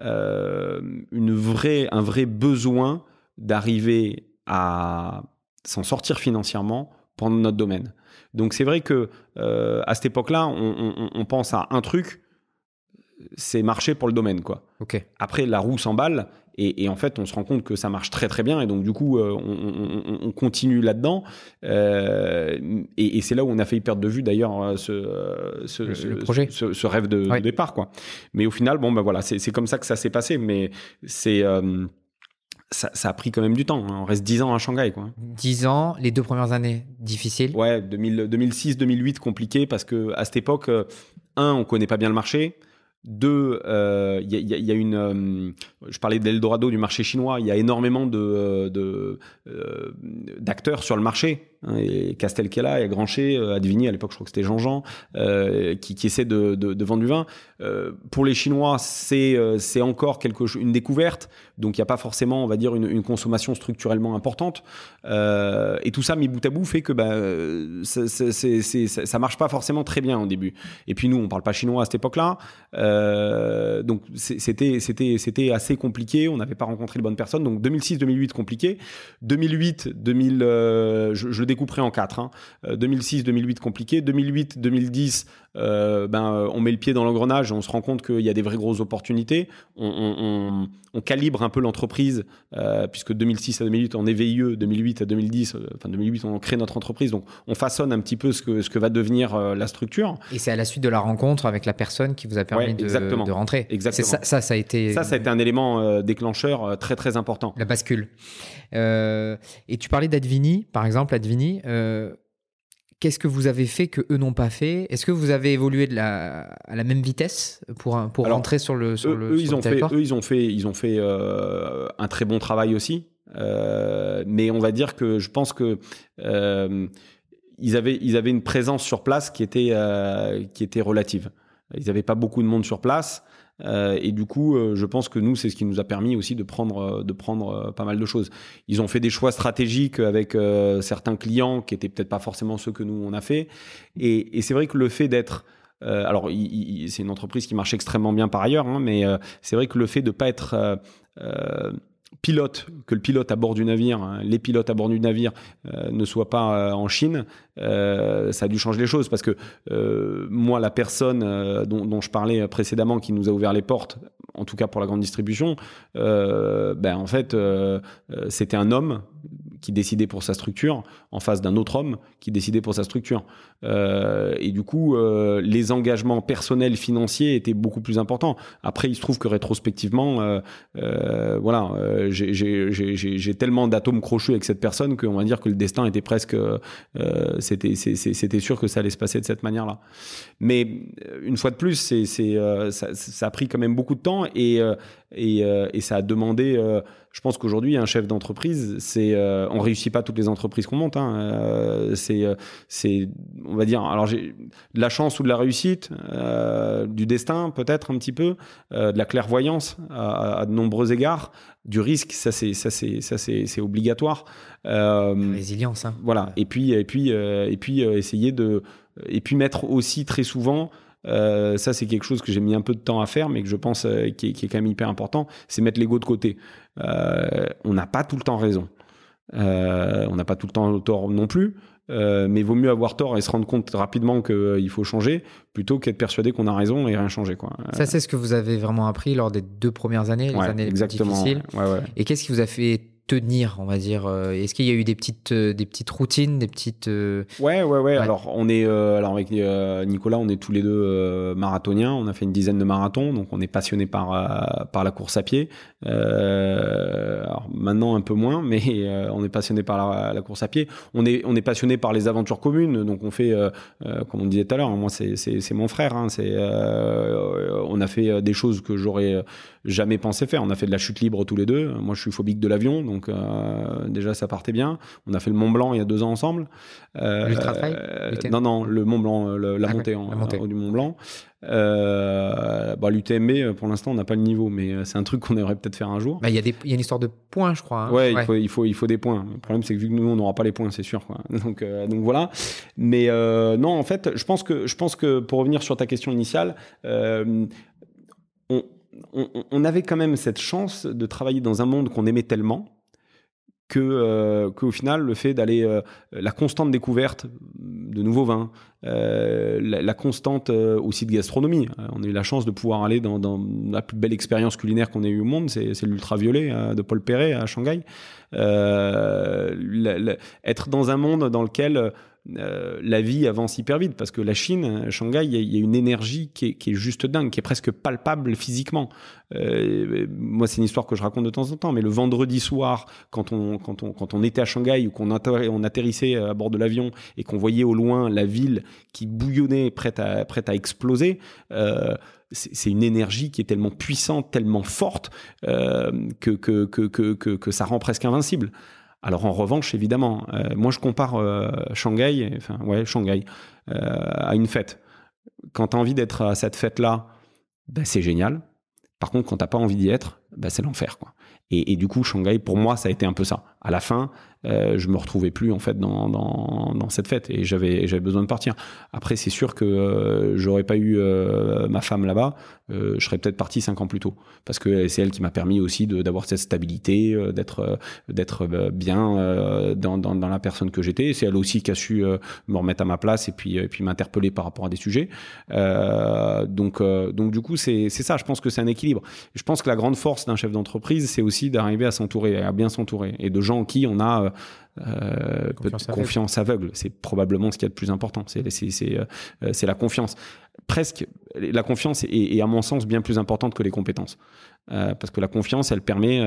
une vraie un vrai besoin d'arriver à s'en sortir financièrement pendant notre domaine. Donc c'est vrai que à cette époque-là on, on pense à un truc c'est marché pour le domaine, quoi. Après, la roue s'emballe et, en fait, on se rend compte que ça marche très très bien et donc du coup, euh, on, continue là-dedans. Euh, et, c'est là où on a failli perdre de vue d'ailleurs euh, ce, ce, projet, ce, rêve de, départ, quoi. Mais au final, bon ben voilà, c'est comme ça que ça s'est passé. Mais c'est ça, a pris quand même du temps. Hein. On reste 10 ans à Shanghai. Quoi. 10 ans, les deux premières années difficiles Ouais, 2006-2008 compliqué parce que à cette époque, un, on connaît pas bien le marché. Deux, euh, y, a une. Euh, je parlais d'Eldorado du marché chinois. Il y a énormément de, euh, d'acteurs sur le marché. Hein, et Castel qui est là, il y a Grancher, Advini à l'époque, je crois que c'était Jean-Jean, qui, qui essaie de, vendre du vin. pour les Chinois, c'est encore une découverte. Donc il n'y a pas forcément, on va dire, une, consommation structurellement importante. et tout ça mis bout à bout fait que bah, ça, ça marche pas forcément très bien au début. Et puis nous, on parle pas chinois à cette époque-là. Euh, donc c'était assez compliqué. On n'avait pas rencontré les bonnes personnes. Donc 2006-2008 compliqué. 2008 2000 euh, je, le découperai en quatre. 2006 2008 compliqué. 2008 2010 euh, ben, on met le pied dans l'engrenage on se rend compte qu'il y a des vraies grosses opportunités. On, calibre un peu l'entreprise, euh, puisque 2006 à 2008, on est VIE, 2008 à 2010, euh, enfin 2008, on crée notre entreprise, donc on façonne un petit peu ce que, ce que va devenir la structure. Et c'est à la suite de la rencontre avec la personne qui vous a permis de, rentrer. Exactement. Ça, ça, ça, a été... Ça, ça a été un élément déclencheur très très important. La bascule. et tu parlais d'Advini, par exemple, Advini. Qu'est-ce que vous avez fait que eux n'ont pas fait? Est-ce que vous avez évolué de la, à la même vitesse pour, pour rentrer sur le sur eux, ils ont fait, eux, ils ont fait, ils ont fait euh, un très bon travail aussi. Euh, mais on va dire que je pense que euh, ils avaient, ils avaient une présence sur place qui était, qui était relative. Ils n'avaient pas beaucoup de monde sur place. Euh, et du coup, euh, je pense que nous, c'est ce qui nous a permis aussi de prendre, euh, de prendre pas mal de choses. Ils ont fait des choix stratégiques avec certains clients qui étaient peut-être pas forcément ceux que nous on a fait. Et, c'est vrai que le fait d'être alors, c'est une entreprise qui marche extrêmement bien par ailleurs, hein, mais c'est vrai que le fait de pas être pilote, que le pilote à bord du navire, hein, les pilotes à bord du navire ne soient pas en Chine, euh, ça a dû changer les choses parce que euh, moi, la personne euh, dont, dont, je parlais précédemment, qui nous a ouvert les portes, en tout cas pour la grande distribution, euh, ben en fait, euh, c'était un homme qui décidait pour sa structure en face d'un autre homme qui décidait pour sa structure. et du coup, les engagements personnels financiers étaient beaucoup plus importants. Après, il se trouve que rétrospectivement, voilà, j'ai tellement d'atomes crochus avec cette personne qu'on va dire que le destin était presque c'était sûr que ça allait se passer de cette manière-là. Mais euh, une fois de plus, c'est euh, ça, a pris quand même beaucoup de temps et euh, et, et, ça a demandé je pense qu'aujourd'hui, un chef d'entreprise, c'est, euh, on réussit pas toutes les entreprises qu'on monte. Hein, euh, c'est, euh, c'est, on va dire, alors j'ai de la chance ou de la réussite, du destin peut-être un petit peu, de la clairvoyance à, de nombreux égards, du risque, ça c'est, ça c'est, ça c'est, c'est obligatoire. Résilience. Hein. Voilà. Et puis, et puis, et puis essayer de, et puis mettre aussi très souvent euh, ça, c'est quelque chose que j'ai mis un peu de temps à faire, mais que je pense euh, qui, est, qui, est, quand même hyper important, c'est mettre l'ego de côté. Euh, on n'a pas tout le temps raison. on n'a pas tout le temps tort non plus. mais vaut mieux avoir tort et se rendre compte rapidement qu'il faut changer plutôt qu'être persuadé qu'on a raison et rien changer. Quoi. Ça, c'est ce que vous avez vraiment appris lors des deux premières années, les années exactement. difficiles. et qu'est-ce qui vous a fait tenir, on va dire euh, Est-ce qu'il y a eu des petites, euh, des petites routines, des petites euh, Ouais, ouais, ouais, Alors on est, alors avec Nicolas, on est tous les deux marathoniens. On a fait une dizaine de marathons, donc on est passionné par par la course à pied. alors maintenant un peu moins, mais on est passionné par la, course à pied. On est, on est passionné par les aventures communes, donc on fait, comme on disait tout à l'heure, hein, moi c'est mon frère. Hein, c'est, on a fait des choses que j'aurais jamais pensé faire. On a fait de la chute libre tous les deux. Moi, je suis phobique de l'avion, donc euh, déjà ça partait bien. On a fait le Mont Blanc il y a deux ans ensemble. Euh, Non, non, le Mont Blanc, la, ah, montée en, du Mont Blanc. Euh, bah, L'UTMB, pour l'instant, on n'a pas le niveau, mais euh, c'est un truc qu'on aimerait peut-être faire un jour. Bah, il y, y, a une histoire de points, je crois. Hein. Ouais, Il, faut, il, faut, il faut des points. Le problème, c'est que vu que nous, on n'aura pas les points, c'est sûr. Quoi. Donc, euh, donc voilà. Mais euh, non, en fait, je pense, que, je pense que pour revenir sur ta question initiale, on, avait quand même cette chance de travailler dans un monde qu'on aimait tellement que euh, qu'au final le fait d'aller euh, la constante découverte de nouveaux vins euh, la, constante aussi de gastronomie on a eu la chance de pouvoir aller dans, la plus belle expérience culinaire qu'on ait eu au monde c'est l'ultraviolet de Paul Perret à Shanghai. Être dans un monde dans lequel euh, la vie avance hyper vite parce que la Chine, Shanghai, il y, a une énergie qui est, juste dingue, qui est presque palpable physiquement. Euh, moi, c'est une histoire que je raconte de temps en temps, mais le vendredi soir, quand on, quand on, quand on était à Shanghai ou qu'on on atterrissait à bord de l'avion et qu'on voyait au loin la ville qui bouillonnait, prête à, prête à exploser, euh, c'est une énergie qui est tellement puissante, tellement forte que, que, que, que ça rend presque invincible. Alors en revanche, évidemment, euh, moi je compare euh, Shanghai, enfin ouais, Shanghai, euh, à une fête. Quand tu as envie d'être à cette fête-là, ben, c'est génial. Par contre, quand t'as pas envie d'y être, ben, c'est l'enfer. Et, et, du coup, Shanghai, pour moi, ça a été un peu ça. À la fin, euh, je me retrouvais plus en fait dans, dans, cette fête et j'avais j'avais besoin de partir. Après, c'est sûr que euh, j'aurais pas eu euh, ma femme là-bas, euh, je serais peut-être parti cinq ans plus tôt parce que c'est elle qui m'a permis aussi d'avoir cette stabilité, d'être d'être bien dans, dans, dans, la personne que j'étais. C'est elle aussi qui a su me remettre à ma place et puis et puis m'interpeller par rapport à des sujets. donc donc du coup, c'est c'est ça. Je pense que c'est un équilibre. Je pense que la grande force d'un chef d'entreprise, c'est aussi d'arriver à s'entourer, à bien s'entourer et de gens en qui on a euh, confiance, aveugle. C'est probablement ce qu'il y a de plus important. C'est euh, la confiance. Presque, la confiance est, à mon sens bien plus importante que les compétences. Euh, parce que la confiance, elle permet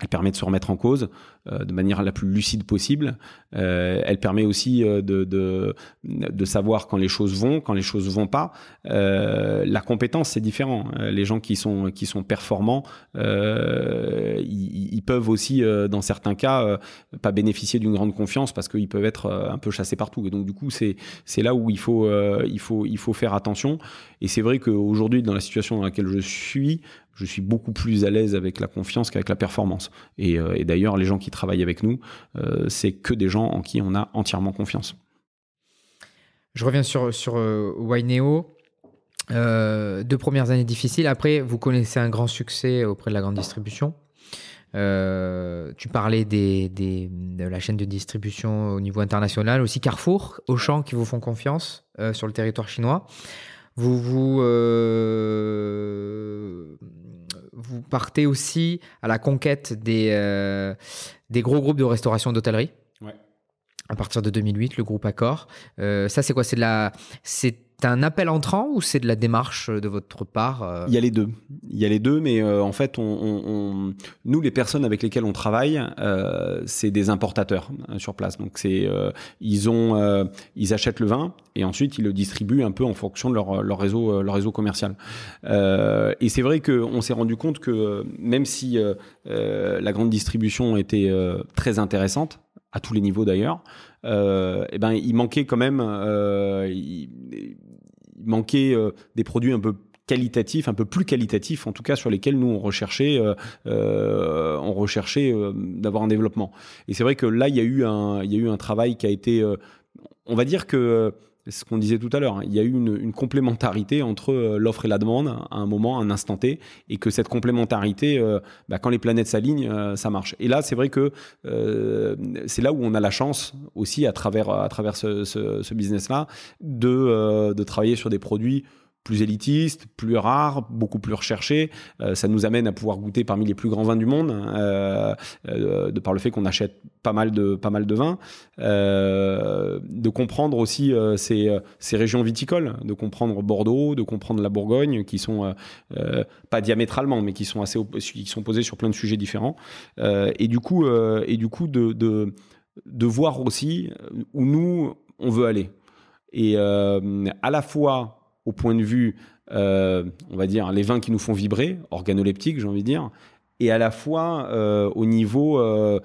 elle permet de se remettre en cause euh, de manière la plus lucide possible. Euh, elle permet aussi euh, de, de, de, savoir quand les choses vont, quand les choses vont pas. La compétence, c'est différent. Les gens qui sont, qui sont performants, ils, ils, peuvent aussi, dans certains cas, pas bénéficier d'une grande confiance parce qu'ils peuvent être un peu chassés partout. Et donc, du coup, c'est là où il faut, il, faut, il faut faire attention. Et c'est vrai qu'aujourd'hui, dans la situation dans laquelle je suis, je suis beaucoup plus à l'aise avec la confiance qu'avec la performance. Et, euh, d'ailleurs, les gens qui travaillent avec nous, euh, c'est que des gens en qui on a entièrement confiance. Je reviens sur, sur euh, deux premières années difficiles. Après, vous connaissez un grand succès auprès de la grande distribution. tu parlais des, de la chaîne de distribution au niveau international, aussi Carrefour, Auchan qui vous font confiance sur le territoire chinois. Vous vous vous partez aussi à la conquête des, euh, des gros groupes de restauration d'hôtellerie. À partir de 2008, le groupe Accor. Euh, ça, c'est quoi? C'est de la, c'est un appel entrant ou c'est de la démarche de votre part euh Il y a les deux. Il y a les deux, mais euh, en fait, on, nous, les personnes avec lesquelles on travaille, euh, c'est des importateurs sur place. Donc, c'est ils ont, ils achètent le vin et ensuite ils le distribuent un peu en fonction de leur, réseau, leur réseau commercial. et c'est vrai qu'on s'est rendu compte que même si la grande distribution était très intéressante à tous les niveaux d'ailleurs, euh, eh ben il manquait quand même, euh, il, manquait euh, des produits un peu qualitatifs, un peu plus qualitatifs, en tout cas sur lesquels nous on recherchait, on recherchait d'avoir un développement. Et c'est vrai que là il y a eu un, travail qui a été, on va dire que ce qu'on disait tout à l'heure, hein. il y a eu une, complémentarité entre euh, l'offre et la demande à un moment, à un instant T, et que cette complémentarité, euh, bah, quand les planètes s'alignent, euh, ça marche. Et là, c'est vrai que c'est là où on a la chance aussi, à travers, ce, business-là, de travailler sur des produits plus élitiste, plus rare, beaucoup plus recherché. Euh, ça nous amène à pouvoir goûter parmi les plus grands vins du monde, euh, euh, de par le fait qu'on achète pas mal de pas mal de vins, de comprendre aussi ces, ces, régions viticoles, de comprendre Bordeaux, de comprendre la Bourgogne, qui sont pas diamétralement, mais qui sont assez qui sont posés sur plein de sujets différents. et du coup, et du coup de, de, de voir aussi où nous on veut aller. Et à la fois au point de vue, euh, on va dire, les vins qui nous font vibrer, organoleptiques, j'ai envie de dire, et à la fois euh, au niveau euh,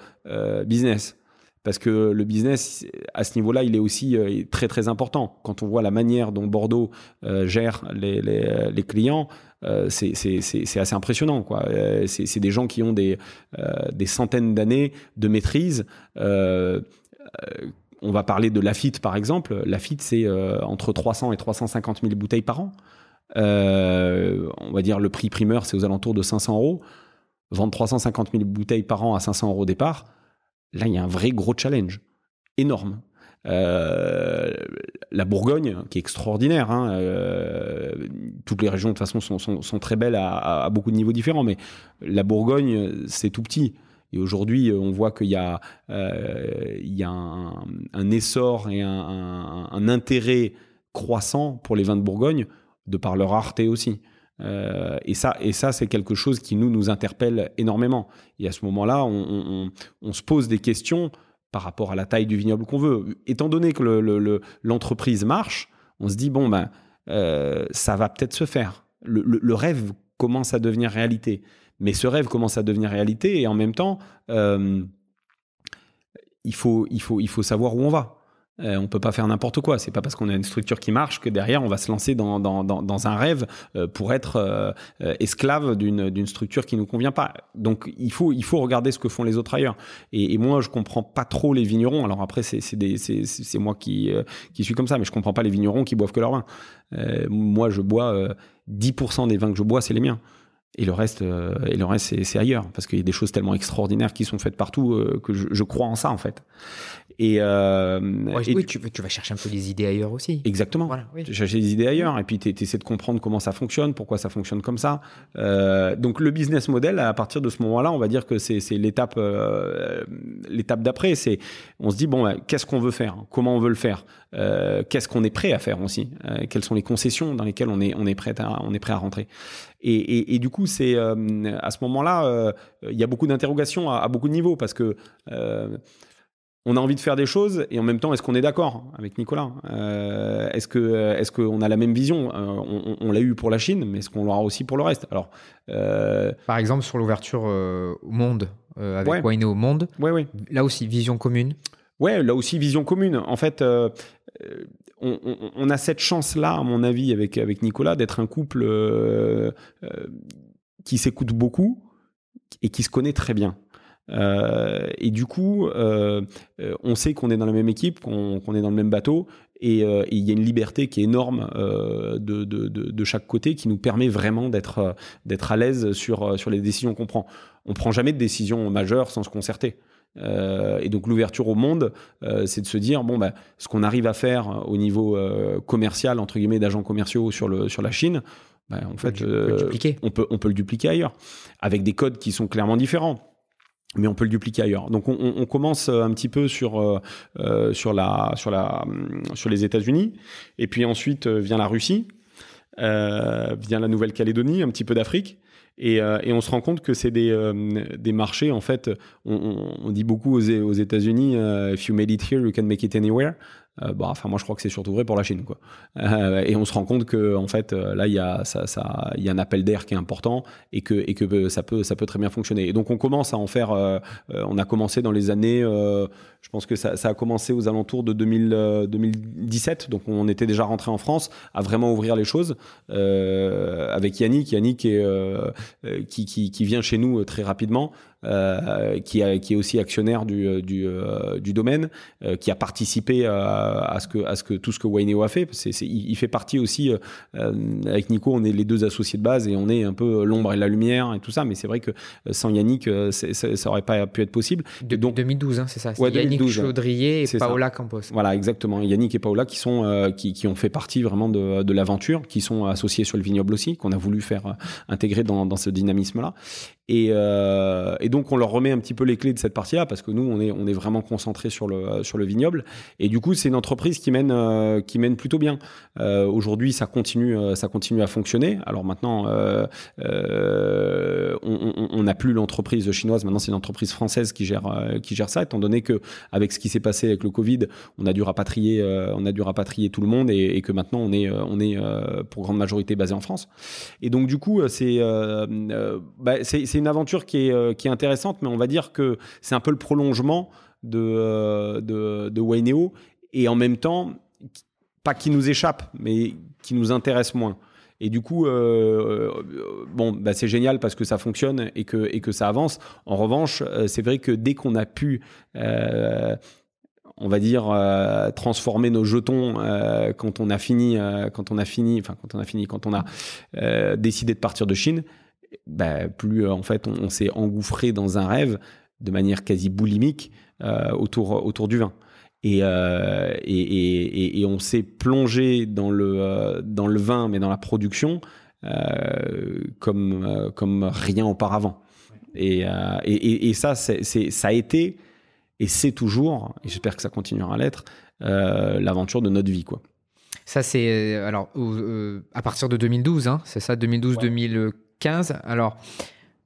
business. Parce que le business, à ce niveau-là, il est aussi très très important. Quand on voit la manière dont Bordeaux gère les, les, clients, c'est assez impressionnant. quoi. C'est des gens qui ont des, des centaines d'années de maîtrise on va parler de Lafitte par exemple. Lafitte, c'est euh, entre 300 et 350 000 bouteilles par an. Euh, on va dire le prix primeur, c'est aux alentours de 500 euros. Vendre 350 000 bouteilles par an à 500 euros départ, là, il y a un vrai gros challenge. Énorme. Euh, la Bourgogne, qui est extraordinaire. Hein, toutes les régions, de toute façon, sont, très belles à, beaucoup de niveaux différents, mais la Bourgogne, c'est tout petit. Et aujourd'hui, euh, on voit qu'il y a, euh, un, essor et un, intérêt croissant pour les vins de Bourgogne, de par leur rareté aussi. Euh, et ça, et ça c'est quelque chose qui nous, nous interpelle énormément. Et à ce moment-là, on, se pose des questions par rapport à la taille du vignoble qu'on veut. Étant donné que l'entreprise marche, on se dit, bon, ben, ça va peut-être se faire. le, rêve commence à devenir réalité. Mais ce rêve commence à devenir réalité et en même temps, euh, il, faut, il, faut, il faut savoir où on va. Euh, on peut pas faire n'importe quoi. C'est pas parce qu'on a une structure qui marche que derrière on va se lancer dans, dans, dans, un rêve euh, pour être euh, esclave d'une structure qui nous convient pas. Donc il faut il faut regarder ce que font les autres ailleurs. Et, moi je comprends pas trop les vignerons. Alors après c'est moi qui qui suis comme ça, mais je comprends pas les vignerons qui boivent que leur vin. moi je bois 10% des vins que je bois c'est les miens. Et le reste, euh, et le reste, c'est ailleurs, parce qu'il y a des choses tellement extraordinaires qui sont faites partout euh, que je, je, crois en ça en fait. Et, euh, oui, tu, tu, vas chercher un peu des idées ailleurs aussi. Exactement. Voilà, oui. Tu cherches des idées ailleurs, et puis tu essaies de comprendre comment ça fonctionne, pourquoi ça fonctionne comme ça. Euh, donc le business model, à partir de ce moment-là, on va dire que c'est l'étape, euh, l'étape d'après. C'est, on se dit bon, bah, qu'est-ce qu'on veut faire, comment on veut le faire, qu'est-ce qu'on est prêt à faire aussi, quelles sont les concessions dans lesquelles on est, on est prêt à, on est prêt à rentrer? Et, du coup, c'est à ce moment-là, il y a beaucoup d'interrogations à, beaucoup de niveaux parce que on a envie de faire des choses et en même temps, est-ce qu'on est d'accord avec Nicolas? Est-ce que est-ce qu'on a la même vision? On, l'a eu pour la Chine, mais est-ce qu'on l'aura aussi pour le reste? Alors, par exemple, sur l'ouverture au monde avec ouais. au monde, ouais, ouais. là aussi vision commune? Ouais, là aussi vision commune. En fait, on, a cette chance-là, à mon avis, avec, avec Nicolas, d'être un couple euh, euh, qui s'écoute beaucoup et qui se connaît très bien. Euh, et du coup, on sait qu'on est dans la même équipe, qu'on est dans le même bateau, et il y a une liberté qui est énorme de, de, chaque côté qui nous permet vraiment d'être à l'aise sur, sur les décisions qu'on prend. On prend jamais de décision majeure sans se concerter. Euh, et donc l'ouverture au monde, euh, c'est de se dire bon bah, ce qu'on arrive à faire au niveau euh, commercial entre guillemets d'agents commerciaux sur le sur la Chine, bah, en fait, on peut, on peut le dupliquer ailleurs avec des codes qui sont clairement différents. Mais on peut le dupliquer ailleurs. Donc on, on commence un petit peu sur euh, euh, sur la sur la sur les États-Unis, et puis ensuite vient la Russie, euh, vient la Nouvelle-Calédonie, un petit peu d'Afrique. Et, et, on se rend compte que c'est des, des marchés, en fait, on, on dit beaucoup aux, aux États-Unis, if you made it here, you can make it anywhere. Euh, bah, enfin, moi, je crois que c'est surtout vrai pour la Chine, quoi. Euh, et on se rend compte que, en fait, euh, là, il y a ça, ça, y a un appel d'air qui est important et que et que ça peut ça peut très bien fonctionner. Et donc, on commence à en faire. on a commencé dans les années. je pense que ça, a commencé aux alentours de 2000, 2017. Donc, on était déjà rentré en France à vraiment ouvrir les choses avec Yannick. Yannick est, qui, qui vient chez nous très rapidement. Euh, qui, qui, est aussi actionnaire du, euh, du, euh, du domaine, qui a participé à, ce que, à ce que tout ce que Wayneo a fait. C'est, il, fait partie aussi, avec Nico, on est les deux associés de base et on est un peu l'ombre et la lumière et tout ça. Mais c'est vrai que sans Yannick, ça aurait pas pu être possible. De, Donc 2012, hein, c'est ça. Ouais, Yannick 2012, Chaudrier et Paola Campos. Voilà, exactement. Yannick et Paola qui sont qui, qui, ont fait partie vraiment de, de l'aventure, qui sont associés sur le vignoble aussi, qu'on a voulu faire intégrer dans, dans ce dynamisme-là. Et, euh, et, donc on leur remet un petit peu les clés de cette partie-là parce que nous on est on est vraiment concentré sur le sur le vignoble et du coup c'est une entreprise qui mène euh, qui mène plutôt bien. Euh, Aujourd'hui ça continue euh, ça continue à fonctionner. Alors maintenant euh, euh, on n'a plus l'entreprise chinoise maintenant c'est une entreprise française qui gère qui gère ça étant donné que avec ce qui s'est passé avec le Covid on a dû rapatrier on a dû rapatrier tout le monde et, et que maintenant on est on est pour grande majorité basé en France. Et donc du coup c'est bah, c'est une aventure qui est, euh, qui est intéressante, mais on va dire que c'est un peu le prolongement de, euh, de, de et en même temps, pas qui nous échappe, mais qui nous intéresse moins. Et du coup, euh, bon, bah c'est génial parce que ça fonctionne et que, et que ça avance. En revanche, c'est vrai que dès qu'on a pu, on va dire, transformer nos jetons quand on a fini, quand on a fini, enfin quand on a fini, quand on a décidé de partir de Chine, bah, plus euh, en fait on, s'est engouffré dans un rêve de manière quasi boulimique euh, autour, autour du vin. Euh, et, et, et, on s'est plongé dans le, dans le vin, mais dans la production, comme, comme rien auparavant. Et, et, ça, c'est, ça a été, et c'est toujours, et j'espère que ça continuera à l'être, l'aventure de notre vie. Quoi. Ça, c'est alors à partir de 2012, hein, c'est ça, 2012-2015. 15. Alors,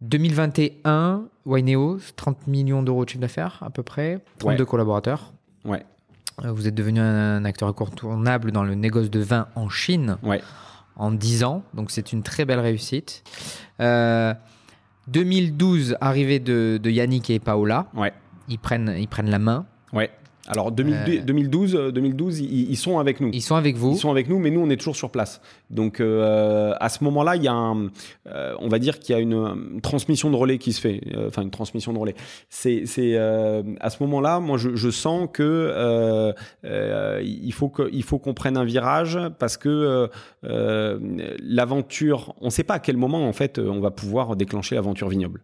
2021, Waineo, 30 millions d'euros de chiffre d'affaires à peu près, 32 collaborateurs. Ouais. Euh, vous êtes devenu un acteur incontournable dans le négoce de vin en Chine ouais. en 10 ans, donc c'est une très belle réussite. 2012, euh, arrivée de, de, Yannick et Paola. Ouais. Ils prennent, ils prennent la main. Ouais. Alors 2012, 2012 euh, ils, sont avec nous. Ils sont avec vous. Ils sont avec nous, mais nous on est toujours sur place. Donc euh, à ce moment-là, il y a un, euh, on va dire qu'il y a une, transmission de relais qui se fait. Enfin une transmission de relais. C'est, c'est à ce moment-là, moi je, je sens que il faut que, il faut qu'on prenne un virage parce que l'aventure, on ne sait pas à quel moment en fait on va pouvoir déclencher l'aventure vignoble.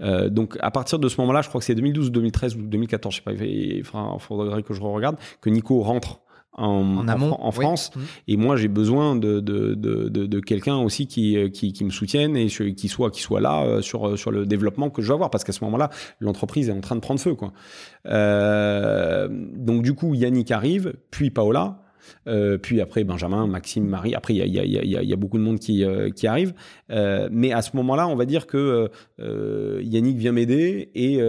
Euh, donc à partir de ce moment-là, je crois que c'est 2012, 2013 ou 2014, je sais pas, il faudrait que je regarde, que Nico rentre en, en, France. Mmh. Et moi, j'ai besoin de, de, de, de, quelqu'un aussi qui, euh, qui, qui, me soutienne et qui soit, qui soit là euh, sur, sur le développement que je veux avoir. Parce qu'à ce moment-là, l'entreprise est en train de prendre feu. Quoi. Euh, donc du coup, Yannick arrive, puis Paola. Euh, puis après Benjamin, Maxime, Marie. Après, il y a, beaucoup de monde qui, euh, arrive. Euh, mais à ce moment-là, on va dire que Yannick vient m'aider et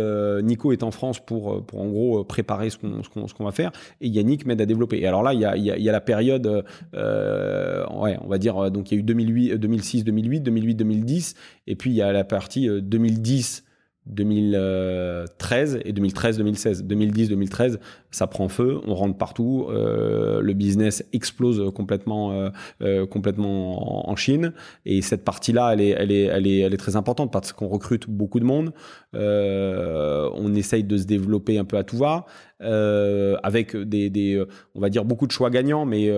Nico est en France pour, en gros préparer ce qu'on va faire. Et Yannick m'aide à développer. Et alors là, il y a, la période, on va dire, donc il y a eu 2008, 2006, 2008, 2008, 2010. Et puis il y a la partie 2010. 2013 et 2013-2016. 2010-2013, ça prend feu, on rentre partout, euh, le business explose complètement, euh, euh, complètement en, Chine. Et cette partie-là, elle est, elle, est, elle, est, très importante parce qu'on recrute beaucoup de monde, on essaye de se développer un peu à tout va, avec des, des, on va dire beaucoup de choix gagnants, mais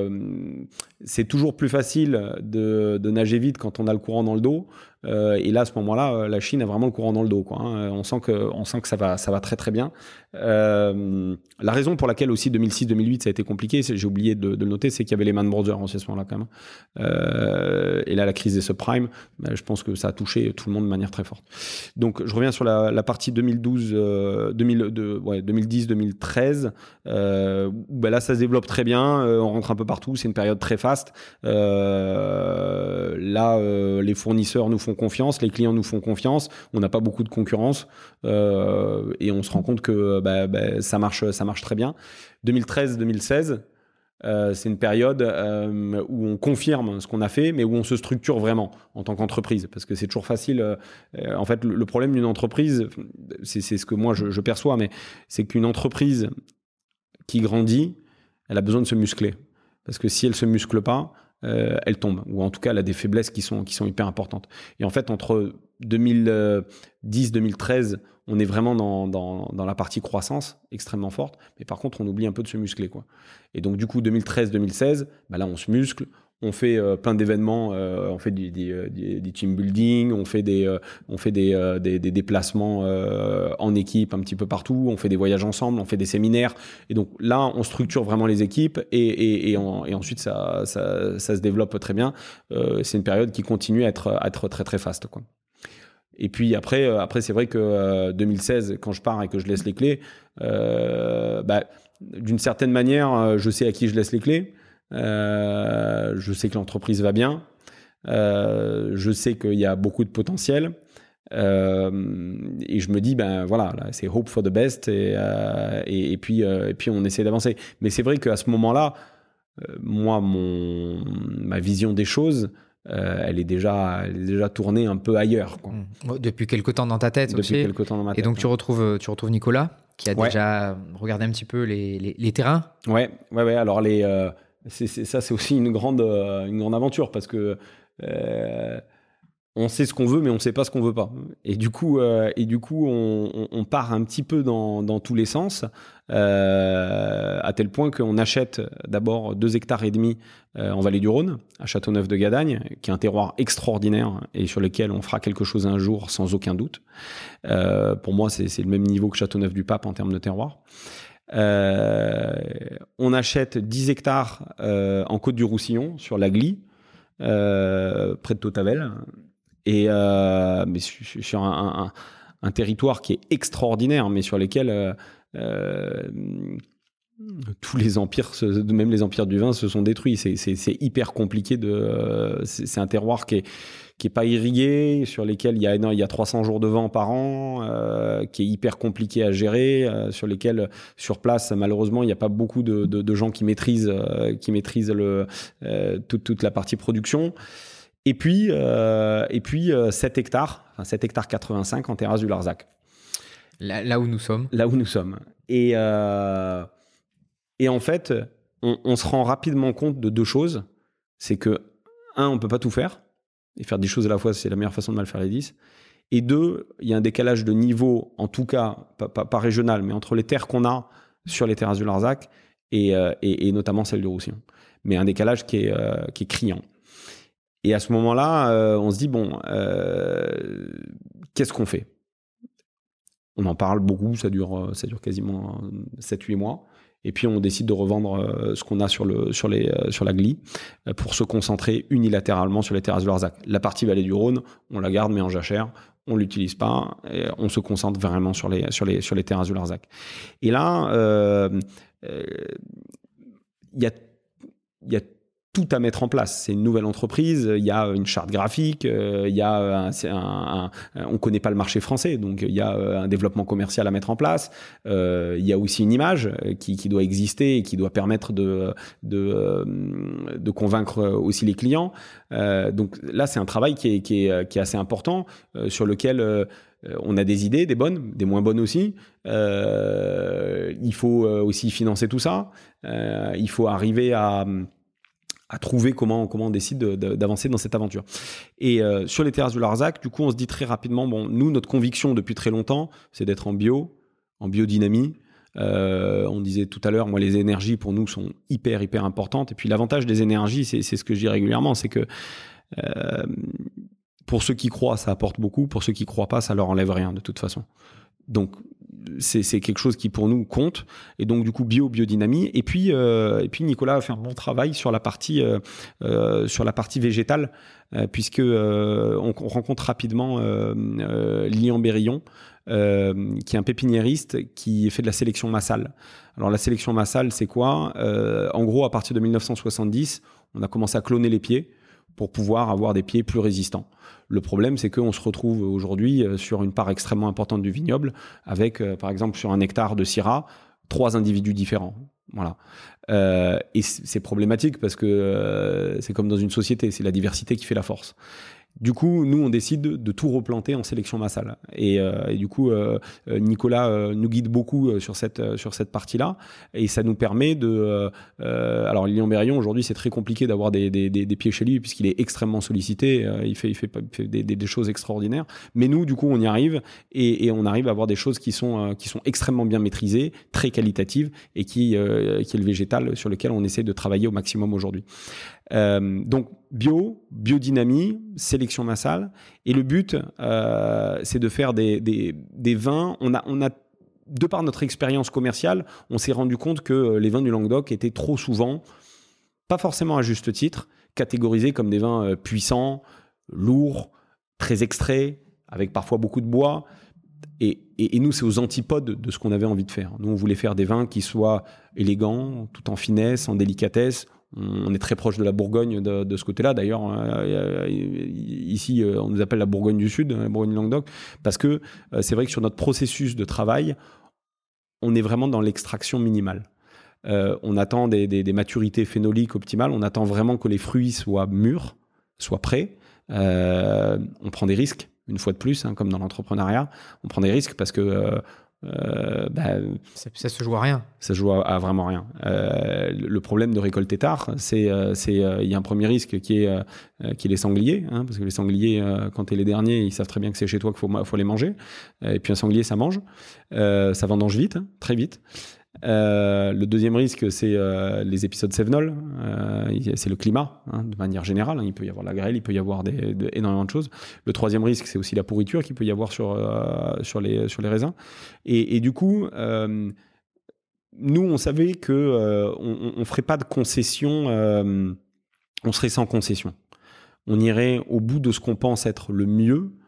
c'est toujours plus facile de, nager vite quand on a le courant dans le dos. Et là, à ce moment-là, la Chine a vraiment le courant dans le dos. Quoi, hein. On sent que, on sent que ça va, ça va très très bien. La raison pour laquelle aussi 2006-2008 ça a été compliqué, j'ai oublié de, le noter, c'est qu'il y avait les man brothers en ce moment-là quand même. Euh, et là, la crise des subprimes, ben, je pense que ça a touché tout le monde de manière très forte. Donc, je reviens sur la, partie 2012, euh, 2000, ouais, 2010-2013. Euh, ben là, ça se développe très bien. on rentre un peu partout. C'est une période très faste. là, les fournisseurs nous font confiance, les clients nous font confiance. On n'a pas beaucoup de concurrence et on se rend compte que bah, bah, ça, marche, ça marche très bien. 2013-2016, euh, c'est une période euh, où on confirme ce qu'on a fait, mais où on se structure vraiment en tant qu'entreprise. Parce que c'est toujours facile. Euh, en fait, le, problème d'une entreprise, c'est ce que moi je, perçois, mais c'est qu'une entreprise qui grandit, elle a besoin de se muscler. Parce que si elle se muscle pas, elle tombe. Ou en tout cas, elle a des faiblesses qui sont hyper importantes. Et en fait, entre 2010-2013, on est vraiment dans, dans, la partie croissance extrêmement forte, mais par contre, on oublie un peu de se muscler. Quoi. Et donc, du coup, 2013-2016, bah là, on se muscle, on fait euh, plein d'événements, euh, on fait du, euh, team building, on fait des, on fait des, des, déplacements en équipe un petit peu partout, on fait des voyages ensemble, on fait des séminaires. Et donc là, on structure vraiment les équipes et, et, ensuite, ça, ça, ça, se développe très bien. c'est une période qui continue à être, à être très, très faste. Et puis après, euh, après c'est vrai que 2016, euh, quand je pars et que je laisse les clés, euh, bah, d'une certaine manière, je sais à qui je laisse les clés. je sais que l'entreprise va bien. je sais qu'il y a beaucoup de potentiel. et je me dis, ben voilà, c'est hope for the best. Et, et, puis, et puis, on essaie d'avancer. Mais c'est vrai qu'à ce moment-là, moi, mon, ma vision des choses, euh, elle, est déjà, elle est déjà tournée un peu ailleurs. Quoi. Mmh. Depuis quelque temps dans ta tête Depuis aussi. quelque temps dans ma tête. Et donc tu retrouves, tu retrouves Nicolas qui a déjà regardé un petit peu les, les, terrains. Ouais, ouais, ouais. Alors les, euh, ça c'est aussi une grande, euh, une grande aventure parce que on sait ce qu'on veut, mais on ne sait pas ce qu'on veut pas. Et du coup, euh, on, part un petit peu dans, tous les sens, euh, à tel point qu'on achète d'abord deux hectares et demi euh, en vallée du Rhône, à Châteauneuf de Gadagne, qui est un terroir extraordinaire et sur lequel on fera quelque chose un jour sans aucun doute. pour moi, c'est le même niveau que Châteauneuf du Pape en termes de terroir. on achète 10 hectares en Côte du Roussillon, sur la Glie, près de Totavel, et euh, mais sur un, territoire qui est extraordinaire, mais sur lesquels euh, euh, tous les empires, même les empires du vin, se sont détruits. C'est hyper compliqué de. C'est un terroir qui est pas irrigué, sur lesquels il y a il y a 300 jours de vent par an, qui est hyper compliqué à gérer, sur lesquels sur place malheureusement il n'y a pas beaucoup de, gens qui maîtrisent qui maîtrisent le toute la partie production. Et puis, euh, et puis 7 euh, hectares, enfin 7 hectares 85 en terrasse du Larzac. Là, où nous sommes. Là où nous sommes. Et, euh, et en fait, on, se rend rapidement compte de deux choses. C'est que, un, on peut pas tout faire. Et faire des choses à la fois, c'est la meilleure façon de mal faire les 10. Et deux, il y a un décalage de niveau, en tout cas, pas, régional, mais entre les terres qu'on a sur les terrasses du Larzac et, et, notamment celles du Roussillon. Mais un décalage qui est, qui est criant. Et à ce moment-là, euh, on se dit, bon, euh, qu'est-ce qu'on fait? On en parle beaucoup, ça dure, euh, ça dure quasiment 7-8 mois. Et puis on décide de revendre ce qu'on a sur, le, sur, les, sur la glie pour se concentrer unilatéralement sur les terrasses de Larzac. La partie vallée du Rhône, on la garde mais en jachère, on l'utilise pas, on se concentre vraiment sur les, sur les, sur les terrasses de Larzac. Et là, il y a, y a tout à mettre en place. C'est une nouvelle entreprise, il y a une charte graphique, euh, il y a un, on connaît pas le marché français, donc il y a euh, un développement commercial à mettre en place. Euh, il y a aussi une image qui, doit exister et qui doit permettre de de, de convaincre aussi les clients. donc là, c'est un travail qui est, qui est, qui est assez important sur lequel on a des idées, des bonnes, des moins bonnes aussi. il faut aussi financer tout ça. il faut arriver à à trouver comment, comment on décide d'avancer dans cette aventure. Et euh, sur les terrasses du Larzac, du coup, on se dit très rapidement, bon, nous, notre conviction depuis très longtemps, c'est d'être en bio, en biodynamie, on disait tout à l'heure, moi, les énergies pour nous sont hyper, hyper importantes. Et puis l'avantage des énergies, c'est ce que je dis régulièrement, c'est que pour ceux qui croient, ça apporte beaucoup. Pour ceux qui croient pas, ça leur enlève rien de toute façon. Donc c'est quelque chose qui pour nous compte et donc du coup bio biodynamie et puis euh, et puis Nicolas a fait un bon travail sur la partie euh, euh, sur la partie végétale puisque on, rencontre rapidement Lilian Berillon qui est un pépiniériste qui fait de la sélection massale. Alors la sélection massale c'est quoi? En gros à partir de 1970 on a commencé à cloner les pieds pour pouvoir avoir des pieds plus résistants. Le problème, c'est qu'on se retrouve aujourd'hui euh, sur une part extrêmement importante du vignoble, avec, euh, par exemple, sur un hectare de Syrah, trois individus différents. Voilà. Euh, et c'est problématique parce que c'est comme dans une société, c'est la diversité qui fait la force. Du coup, nous, on décide de, tout replanter en sélection massale. Et, euh, du coup, euh, euh, Nicolas nous guide beaucoup sur cette, sur cette partie-là. Et ça nous permet de... alors, Lilian Berrion, aujourd'hui, c'est très compliqué d'avoir des, des, des, pieds chez lui puisqu'il est extrêmement sollicité. il fait, il fait, des, des, choses extraordinaires. Mais nous, du coup, on y arrive et, et, on arrive à avoir des choses qui sont, qui sont extrêmement bien maîtrisées, très qualitatives et qui, qui est le végétal sur lequel on essaie de travailler au maximum aujourd'hui. Euh, donc bio, biodynamie, sélection massale. Et le but, euh, c'est de faire des, des, vins. On a, on a, de par notre expérience commerciale, on s'est rendu compte que les vins du Languedoc étaient trop souvent, pas forcément à juste titre, catégorisés comme des vins euh, puissants, lourds, très extraits, avec parfois beaucoup de bois. Et, et, et nous, c'est aux antipodes de ce qu'on avait envie de faire. Nous, on voulait faire des vins qui soient élégants, tout en finesse, en délicatesse, on est très proche de la Bourgogne de, ce côté-là. D'ailleurs, euh, ici, euh, on nous appelle la Bourgogne du Sud, la Bourgogne-Languedoc, parce que euh, c'est vrai que sur notre processus de travail, on est vraiment dans l'extraction minimale. on attend des, maturités phénoliques optimales, on attend vraiment que les fruits soient mûrs, soient prêts. on prend des risques, une fois de plus, hein, comme dans l'entrepreneuriat. On prend des risques parce que euh, bah, ça, se joue à rien. Ça se joue à, vraiment rien. Euh, le problème de récolter tard, c'est euh, il y a un premier risque qui est qui est les sangliers, hein, parce que les sangliers, quand tu es les derniers, ils savent très bien que c'est chez toi qu'il faut faut les manger. Et puis un sanglier, ça mange, ça vendange vite, hein, très vite. Euh, le deuxième risque, c'est euh, les épisodes Sévenol. Euh, c'est le climat, hein, de manière générale. Hein. Il peut y avoir la grêle, il peut y avoir énormément de choses. Le troisième risque, c'est aussi la pourriture qu'il peut y avoir sur, sur, les, raisins. Et, du coup, nous, on savait que on ne ferait pas de concession, on serait sans concession. On irait au bout de ce qu'on pense être le mieux euh,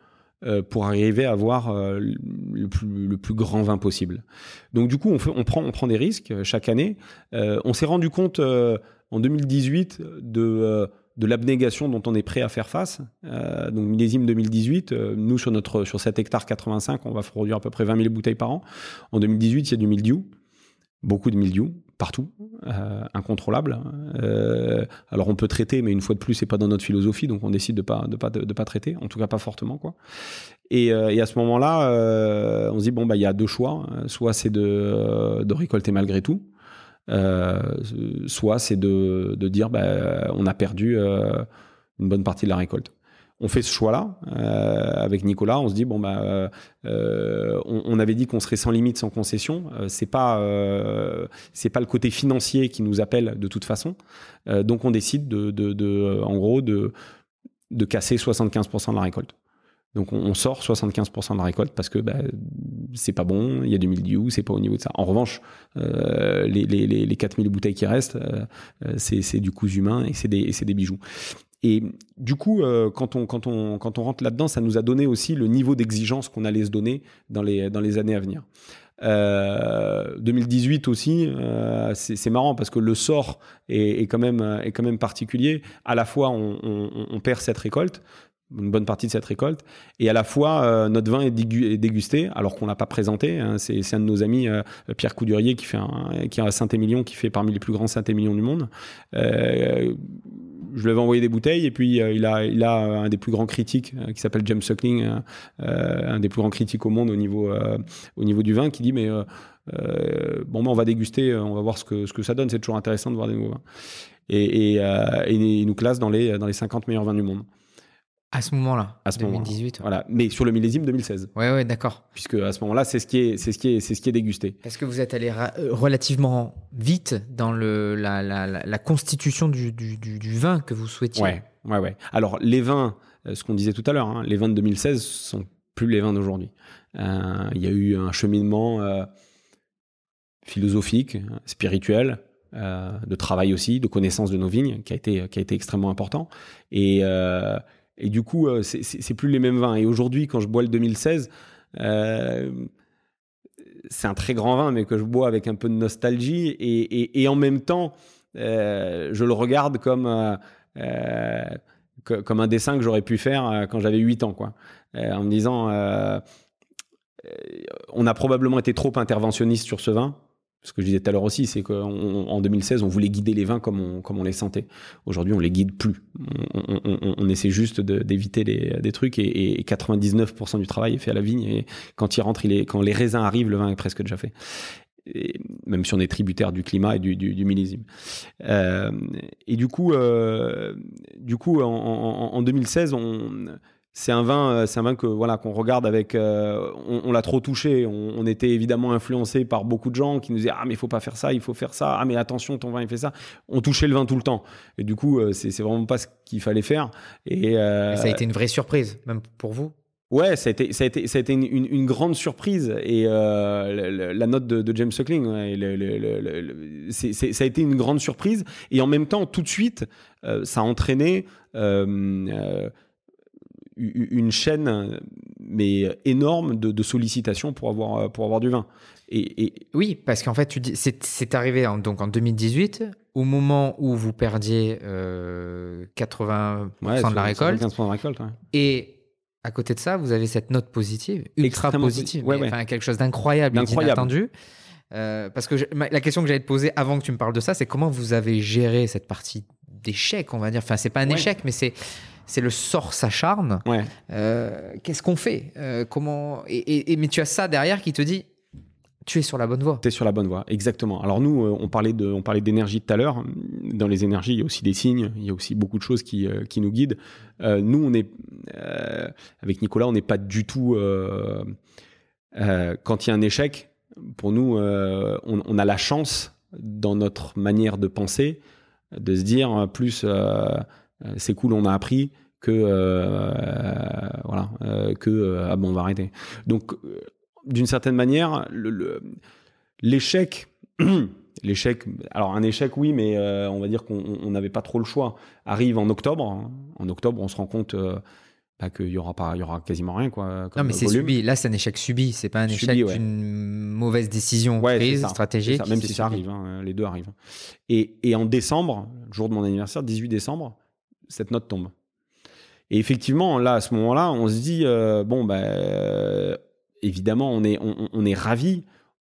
pour arriver à avoir euh, le, plus, grand vin possible. Donc du coup, on, prend, des risques euh, chaque année. on s'est rendu compte en 2018 de l'abnégation dont on est prêt à faire face. Euh, donc millésime 2018, nous sur notre sur 7 hectares 85, on va produire à peu près 20 000 bouteilles par an. En 2018, il y a du mildiou, beaucoup de mildiou partout, euh, incontrôlable. Euh, alors on peut traiter, mais une fois de plus, c'est pas dans notre philosophie, donc on décide de pas de pas de, pas traiter, en tout cas pas fortement quoi. Et, euh, et à ce moment-là, euh, on se dit bon bah il y a deux choix, soit c'est de, de récolter malgré tout, soit c'est de, de dire bah on a perdu une bonne partie de la récolte on fait ce choix-là euh, avec Nicolas. On se dit bon bah, euh, euh, on, avait dit qu'on serait sans limite, sans concession. c'est pas c'est pas le côté financier qui nous appelle de toute façon. donc on décide de, en gros de casser 75% de la récolte. Donc on, sort 75% de la récolte parce que bah, c'est pas bon, il y a du mildiou, c'est pas au niveau de ça. En revanche, les, les, les, 4000 bouteilles qui restent, c'est du coût humain et c'est des bijoux. Et du coup, euh, quand, on, quand, on, quand on rentre là-dedans, ça nous a donné aussi le niveau d'exigence qu'on allait se donner dans les, dans les années à venir. Euh, 2018 aussi, euh, c'est marrant parce que le sort est, quand même, est quand même particulier. À la fois, on, perd cette récolte, une bonne partie de cette récolte, et à la fois, euh, notre vin est, dégusté, alors qu'on l'a pas présenté. Hein. c'est un de nos amis, euh, Pierre Coudurier, qui fait un, qui a Saint-Émilion, qui fait parmi les plus grands Saint-Émilion du monde je lui avais envoyé des bouteilles et puis euh, il, a, il a un des plus grands critiques euh, qui s'appelle James Suckling, euh, un des plus grands critiques au monde au niveau, au niveau du vin, qui dit mais bon, ben, on va déguster, on va voir ce que, ce que ça donne. C'est toujours intéressant de voir des nouveaux vins. Et, et, il nous classe dans les, dans les 50 meilleurs vins du monde. À ce moment-là, à ce 2018. Voilà, mais sur le millésime 2016. Ouais, ouais, d'accord. Puisque à ce moment-là, c'est ce qui est, c'est ce qui est, c'est ce qui est dégusté. Est-ce que vous êtes allé euh, relativement vite dans le, la, la, la constitution du, du, du, vin que vous souhaitiez. Ouais, ouais, ouais. Alors les vins, euh, ce qu'on disait tout à l'heure, hein, les vins de 2016 sont plus les vins d'aujourd'hui. Euh, il y a eu un cheminement euh, philosophique, spirituel, euh, de travail aussi, de connaissance de nos vignes, qui a été, qui a été extrêmement important. Et, et du coup, euh, c'est plus les mêmes vins. Et aujourd'hui, quand je bois le 2016, c'est un très grand vin, mais que je bois avec un peu de nostalgie. Et, en même temps, je le regarde comme comme un dessin que j'aurais pu faire quand j'avais 8 ans, quoi. en me disant, on a probablement été trop interventionniste sur ce vin ce que je disais tout à l'heure aussi, c'est qu'en 2016, on voulait guider les vins comme on, les sentait. Aujourd'hui, on les guide plus. On, essaie juste d'éviter des trucs et, 99% du travail est fait à la vigne. Et quand les raisins arrivent, le vin est presque déjà fait. même si on est tributaire du climat et du, du, millésime. Euh, et du coup, euh, du coup en 2016, on c'est un vin, euh, c'est un vin que voilà qu'on regarde avec, euh, on, l'a trop touché. On, était évidemment influencé par beaucoup de gens qui nous disaient ah mais il faut pas faire ça, il faut faire ça. Ah mais attention ton vin il fait ça. On touchait le vin tout le temps. Et du coup euh, c'est vraiment pas ce qu'il fallait faire. Et ça a été une vraie surprise même pour vous? Ouais, ça a été, ça a été, ça a été une, grande surprise. Et la, note de, James Suckling, ça a été une grande surprise. Et en même temps, tout de suite, ça a entraîné une chaîne mais énorme de, sollicitations pour avoir, pour avoir du vin. Et, Oui, parce qu'en fait, tu dis, c'est, arrivé en, donc en 2018, au moment où vous perdiez 80% euh, de la récolte. de la récolte Et à côté de ça, vous avez cette note positive, ultra positive, Enfin, quelque chose d'incroyable, d'inattendu. Euh, parce que la question que j'allais te poser avant que tu me parles de ça, c'est comment vous avez géré cette partie d'échec, on va dire. Enfin, c'est pas un échec, mais c'est c'est le sort s'acharne. Ouais. Euh, qu'est-ce qu'on fait euh, Comment et, mais tu as ça derrière qui te dit tu es sur la bonne voie. Tu es sur la bonne voie, exactement. Alors nous, euh, on parlait de, on parlait d'énergie tout à l'heure. Dans les énergies, il y a aussi des signes, il y a aussi beaucoup de choses qui, qui nous guident. nous, on est avec Nicolas, on n'est pas du tout quand il y a un échec. Pour nous, on, on, a la chance dans notre manière de penser de se dire plus c'est cool, on a appris que euh, voilà que ah bon on va arrêter. Donc d'une certaine manière, l'échec L'échec, alors un échec, oui, mais on va dire qu'on n'avait pas trop le choix. Arrive en octobre. En octobre, on se rend compte bah, qu'il y aura pas, il y aura quasiment rien, quoi. non, mais c'est subi. Là, c'est un échec subi. C'est pas un échec d'une mauvaise décision prise, stratégique. même si ça arrive, hein, les deux arrivent. Et, et en décembre, jour de mon anniversaire, 18 décembre, cette note tombe. Et effectivement, là, à ce moment-là, on se dit, euh, bon, ben, évidemment, on est, on, est ravi,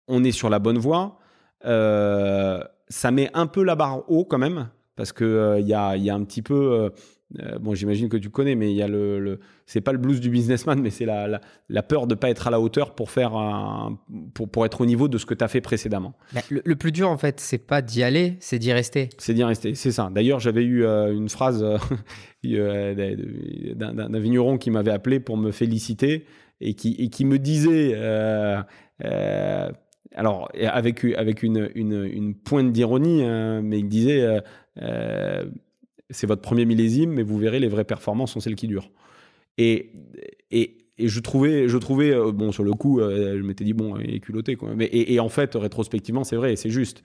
on est sur la bonne voie. Euh, ça met un peu la barre haut quand même, parce qu'il il y, a, y, a, un petit peu euh, bon, j'imagine que tu connais, mais il y a le, le c'est pas le blues du businessman, mais c'est la, la, peur de pas être à la hauteur pour faire un, pour, pour être au niveau de ce que tu as fait précédemment. Bah, le, plus dur, en fait, c'est pas d'y aller, c'est d'y rester. C'est d'y rester, c'est ça. D'ailleurs, j'avais eu euh, une phrase euh, d'un vigneron qui m'avait appelé pour me féliciter et qui, et qui me disait. alors, avec, avec une, une, une pointe d'ironie, hein, mais il disait c'est votre premier millésime, mais vous verrez, les vraies performances sont celles qui durent. Et, et, et je trouvais, je trouvais euh, bon, sur le coup, euh, je m'étais dit, bon, il est culotté. Quoi. Mais, et, en fait, rétrospectivement, c'est vrai, c'est juste.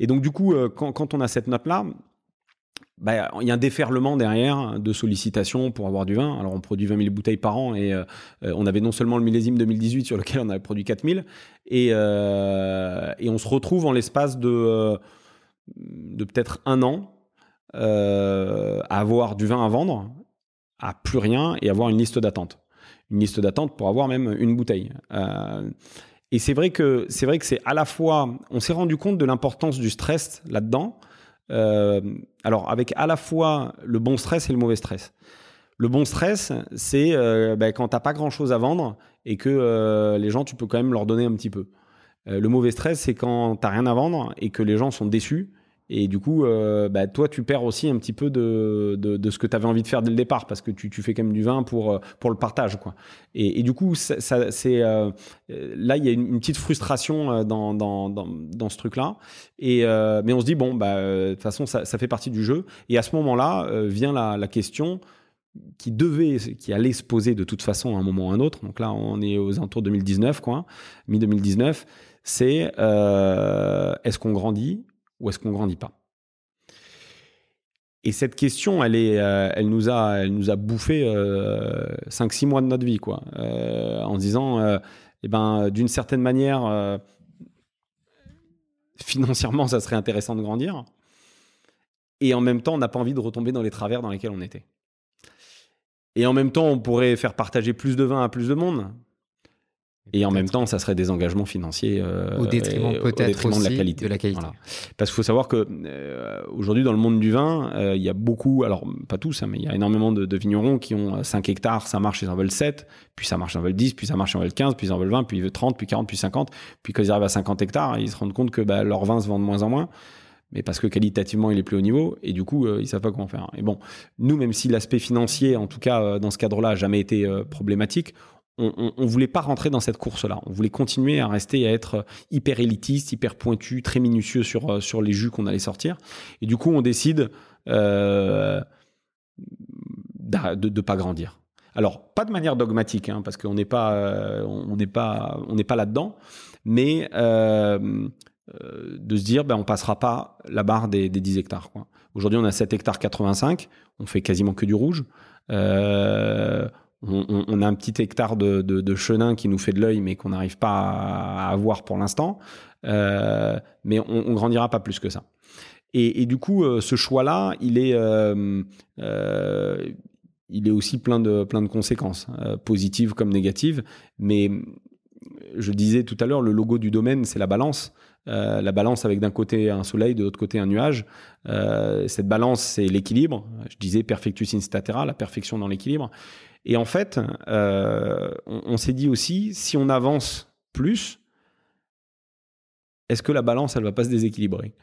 Et donc, du coup, euh, quand, quand on a cette note-là, bah, il y a un déferlement derrière de sollicitations pour avoir du vin. Alors, on produit 20 000 bouteilles par an et on avait non seulement le millésime 2018 sur lequel on avait produit 4 000, et, et on se retrouve en l'espace de, de peut-être un an euh, avoir du vin à vendre, à plus rien et avoir une liste d'attente. Une liste d'attente pour avoir même une bouteille. Euh, et c'est vrai que c'est vrai que c'est à la fois, on s'est rendu compte de l'importance du stress là-dedans. Euh, alors avec à la fois le bon stress et le mauvais stress. Le bon stress, c'est euh, ben, quand t'as pas grand-chose à vendre et que les gens, tu peux quand même leur donner un petit peu. le mauvais stress, c'est quand t'as rien à vendre et que les gens sont déçus Et du coup, euh, bah, toi, tu perds aussi un petit peu de, de, ce que tu avais envie de faire dès le départ, parce que tu, tu, fais quand même du vin pour, euh, pour le partage. Quoi. Et, et du coup, euh, là, il y a une, petite frustration dans, dans, dans, ce truc-là. Mais on se dit, bon, bah, de toute façon, ça, ça, fait partie du jeu. Et à ce moment-là, vient la, la question qui devait, qui allait se poser de toute façon à un moment ou à un autre. Donc là, on est aux alentours 2019, quoi, mi-2019. C'est est-ce qu'on grandit ou est-ce qu'on grandit pas? Et cette question, elle euh, elle nous a, bouffé euh, 5-6 mois de notre vie, quoi, euh, en disant, euh, eh ben, d'une certaine manière, euh, financièrement, ça serait intéressant de grandir. Et en même temps, on n'a pas envie de retomber dans les travers dans lesquels on était. Et en même temps, on pourrait faire partager plus de vin à plus de monde. Et en même temps, ça serait des engagements financiers euh, au détriment peut-être de la qualité. De la qualité. Voilà. Parce qu'il faut savoir que euh, aujourd'hui, dans le monde du vin, euh, il y a beaucoup, alors pas tous, hein, mais il y a énormément de, de, vignerons qui ont 5 hectares, ça marche, ils en veulent 7, puis ça marche, ils en veulent 10, puis ça marche, ils en veulent 15, puis ils en veulent 20, puis ils veulent 30, puis 40, puis 50. Puis quand ils arrivent à 50 hectares, ils se rendent compte que bah, leurs vins se vendent de moins en moins mais parce que qualitativement il est plus haut niveau et du coup euh, ils savent pas comment faire. Et bon, nous même si l'aspect financier, en tout cas euh, dans ce cadre-là, a jamais été euh, problématique, on, on, voulait pas rentrer dans cette course-là. On voulait continuer à rester à être hyper élitiste, hyper pointu, très minutieux sur sur les jus qu'on allait sortir. Et du coup on décide euh, de ne pas grandir. Alors pas de manière dogmatique, hein, parce qu'on n'est pas pas pas là-dedans, mais euh, euh, de se dire ben on passera pas la barre des, des 10 hectares. Aujourd'hui, on a 7 hectares 85, on fait quasiment que du rouge. Euh, on, a un petit hectare de, chenin qui nous fait de l'œil, mais qu'on n'arrive pas à, avoir pour l'instant. Euh, mais on, on grandira pas plus que ça. Et, du coup, euh, ce choix-là, il est, euh, il est aussi plein de, plein de conséquences, positives comme négatives. Mais je disais tout à l'heure, le logo du domaine, c'est la balance. La balance avec d'un côté un soleil, de l'autre côté un nuage. Cette balance, c'est l'équilibre. Je disais perfectus in statera, la perfection dans l'équilibre. Et en fait, euh, on, on s'est dit aussi, si on avance plus, est-ce que la balance, elle va pas se déséquilibrer?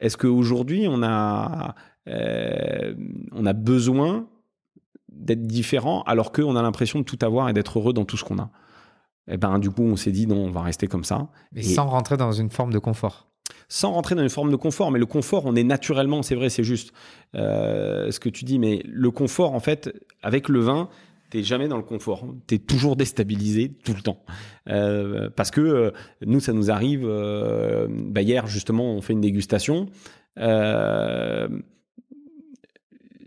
Est-ce qu'aujourd'hui, on a, euh, on a besoin d'être différent alors qu'on a l'impression de tout avoir et d'être heureux dans tout ce qu'on a? Et ben du coup on s'est dit non on va rester comme ça. Mais et sans rentrer dans une forme de confort. Sans rentrer dans une forme de confort mais le confort on est naturellement c'est vrai c'est juste euh, ce que tu dis mais le confort en fait avec le vin t'es jamais dans le confort t'es toujours déstabilisé tout le temps euh, parce que euh, nous ça nous arrive euh, bah hier justement on fait une dégustation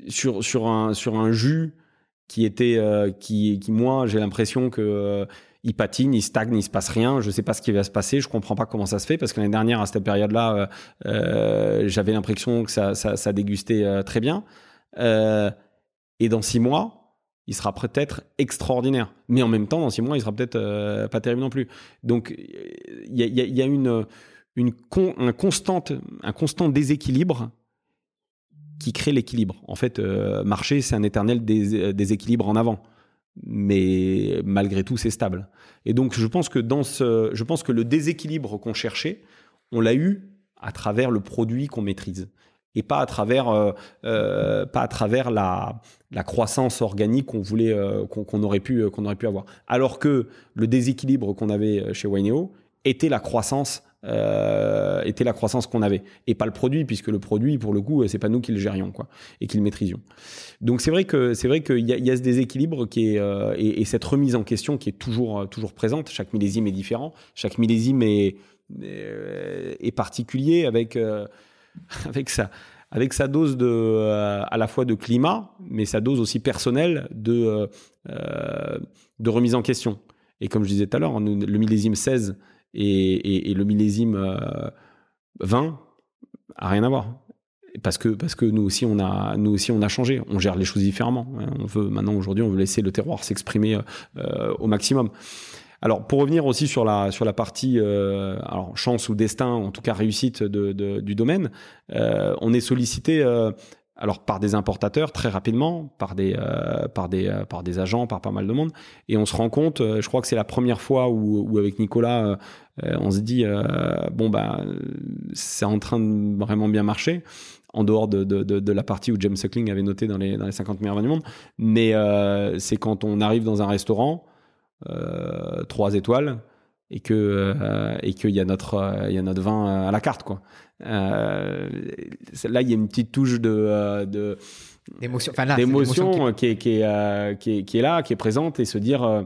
sur sur un sur un jus qui était qui qui moi j'ai l'impression que il patine, il stagne, il se passe rien. Je sais pas ce qui va se passer. Je comprends pas comment ça se fait parce que l'année dernière à cette période-là, j'avais l'impression que ça, ça, dégustait très bien. et dans six mois, il sera peut-être extraordinaire. Mais en même temps, dans six mois, il sera peut-être pas terrible non plus. Donc il y a, une, un constante, un constant déséquilibre qui crée l'équilibre. En fait, marcher, c'est un éternel dés, déséquilibre en avant mais malgré tout, c'est stable. Et donc, je pense que dans ce, je pense que le déséquilibre qu'on cherchait, on l'a eu à travers le produit qu'on maîtrise et pas à travers, euh, euh, pas à travers la, la croissance organique qu'on voulait, euh, qu'on qu aurait pu, qu'on aurait pu avoir. Alors que le déséquilibre qu'on avait chez Wineo était la croissance était la croissance qu'on avait. Et pas le produit puisque le produit pour le coup c'est pas nous qui le gérions quoi et qui le maîtrisions. Donc c'est vrai que c'est vrai qu'il y, y, a ce déséquilibre qui est et, et, cette remise en question qui est toujours toujours présente. Chaque millésime est différent. Chaque millésime est est, particulier avec avec sa avec sa dose de euh, à la fois de climat mais sa dose aussi personnelle de euh, de remise en question. Et comme je disais tout à l'heure le millésime 16 et, le millésime euh, 20 a rien à voir. Parce que parce que nous aussi on a nous aussi on a changé. On gère les choses différemment on veut maintenant aujourd'hui on veut laisser le terroir s'exprimer euh, au maximum alors pour revenir aussi sur la sur la partie euh, alors chance ou destin en tout cas réussite de, du domaine euh, on est sollicité alors par des importateurs très rapidement, par des, euh, par, des, euh, par des agents, par pas mal de monde. Et on se rend compte, euh, je crois que c'est la première fois où, avec Nicolas, on se dit, bon, bah, c'est en train de vraiment bien marcher, en dehors de, de, de, la partie où James Suckling avait noté dans les, dans les 50 meilleurs vins du monde. Mais c'est quand on arrive dans un restaurant, trois étoiles, et que et qu'il y a notre il y a notre vin à la carte quoi euh, là, il y a une petite touche de, euh, de d'émotion, qui, est, qui, est, euh, qui, est, qui, est, là, qui est présente, et se dire,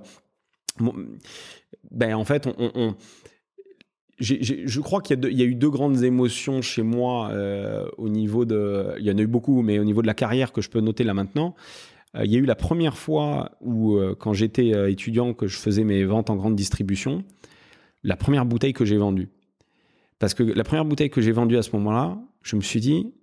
ben en fait, on, je crois qu'il y, y, a eu deux grandes émotions chez moi au niveau de, il y en a eu beaucoup, mais au niveau de la carrière que je peux noter là maintenant. Il y a eu la première fois où, quand j'étais étudiant, que je faisais mes ventes en grande distribution, la première bouteille que j'ai vendue. Parce que la première bouteille que j'ai vendue à ce moment-là, je me suis dit,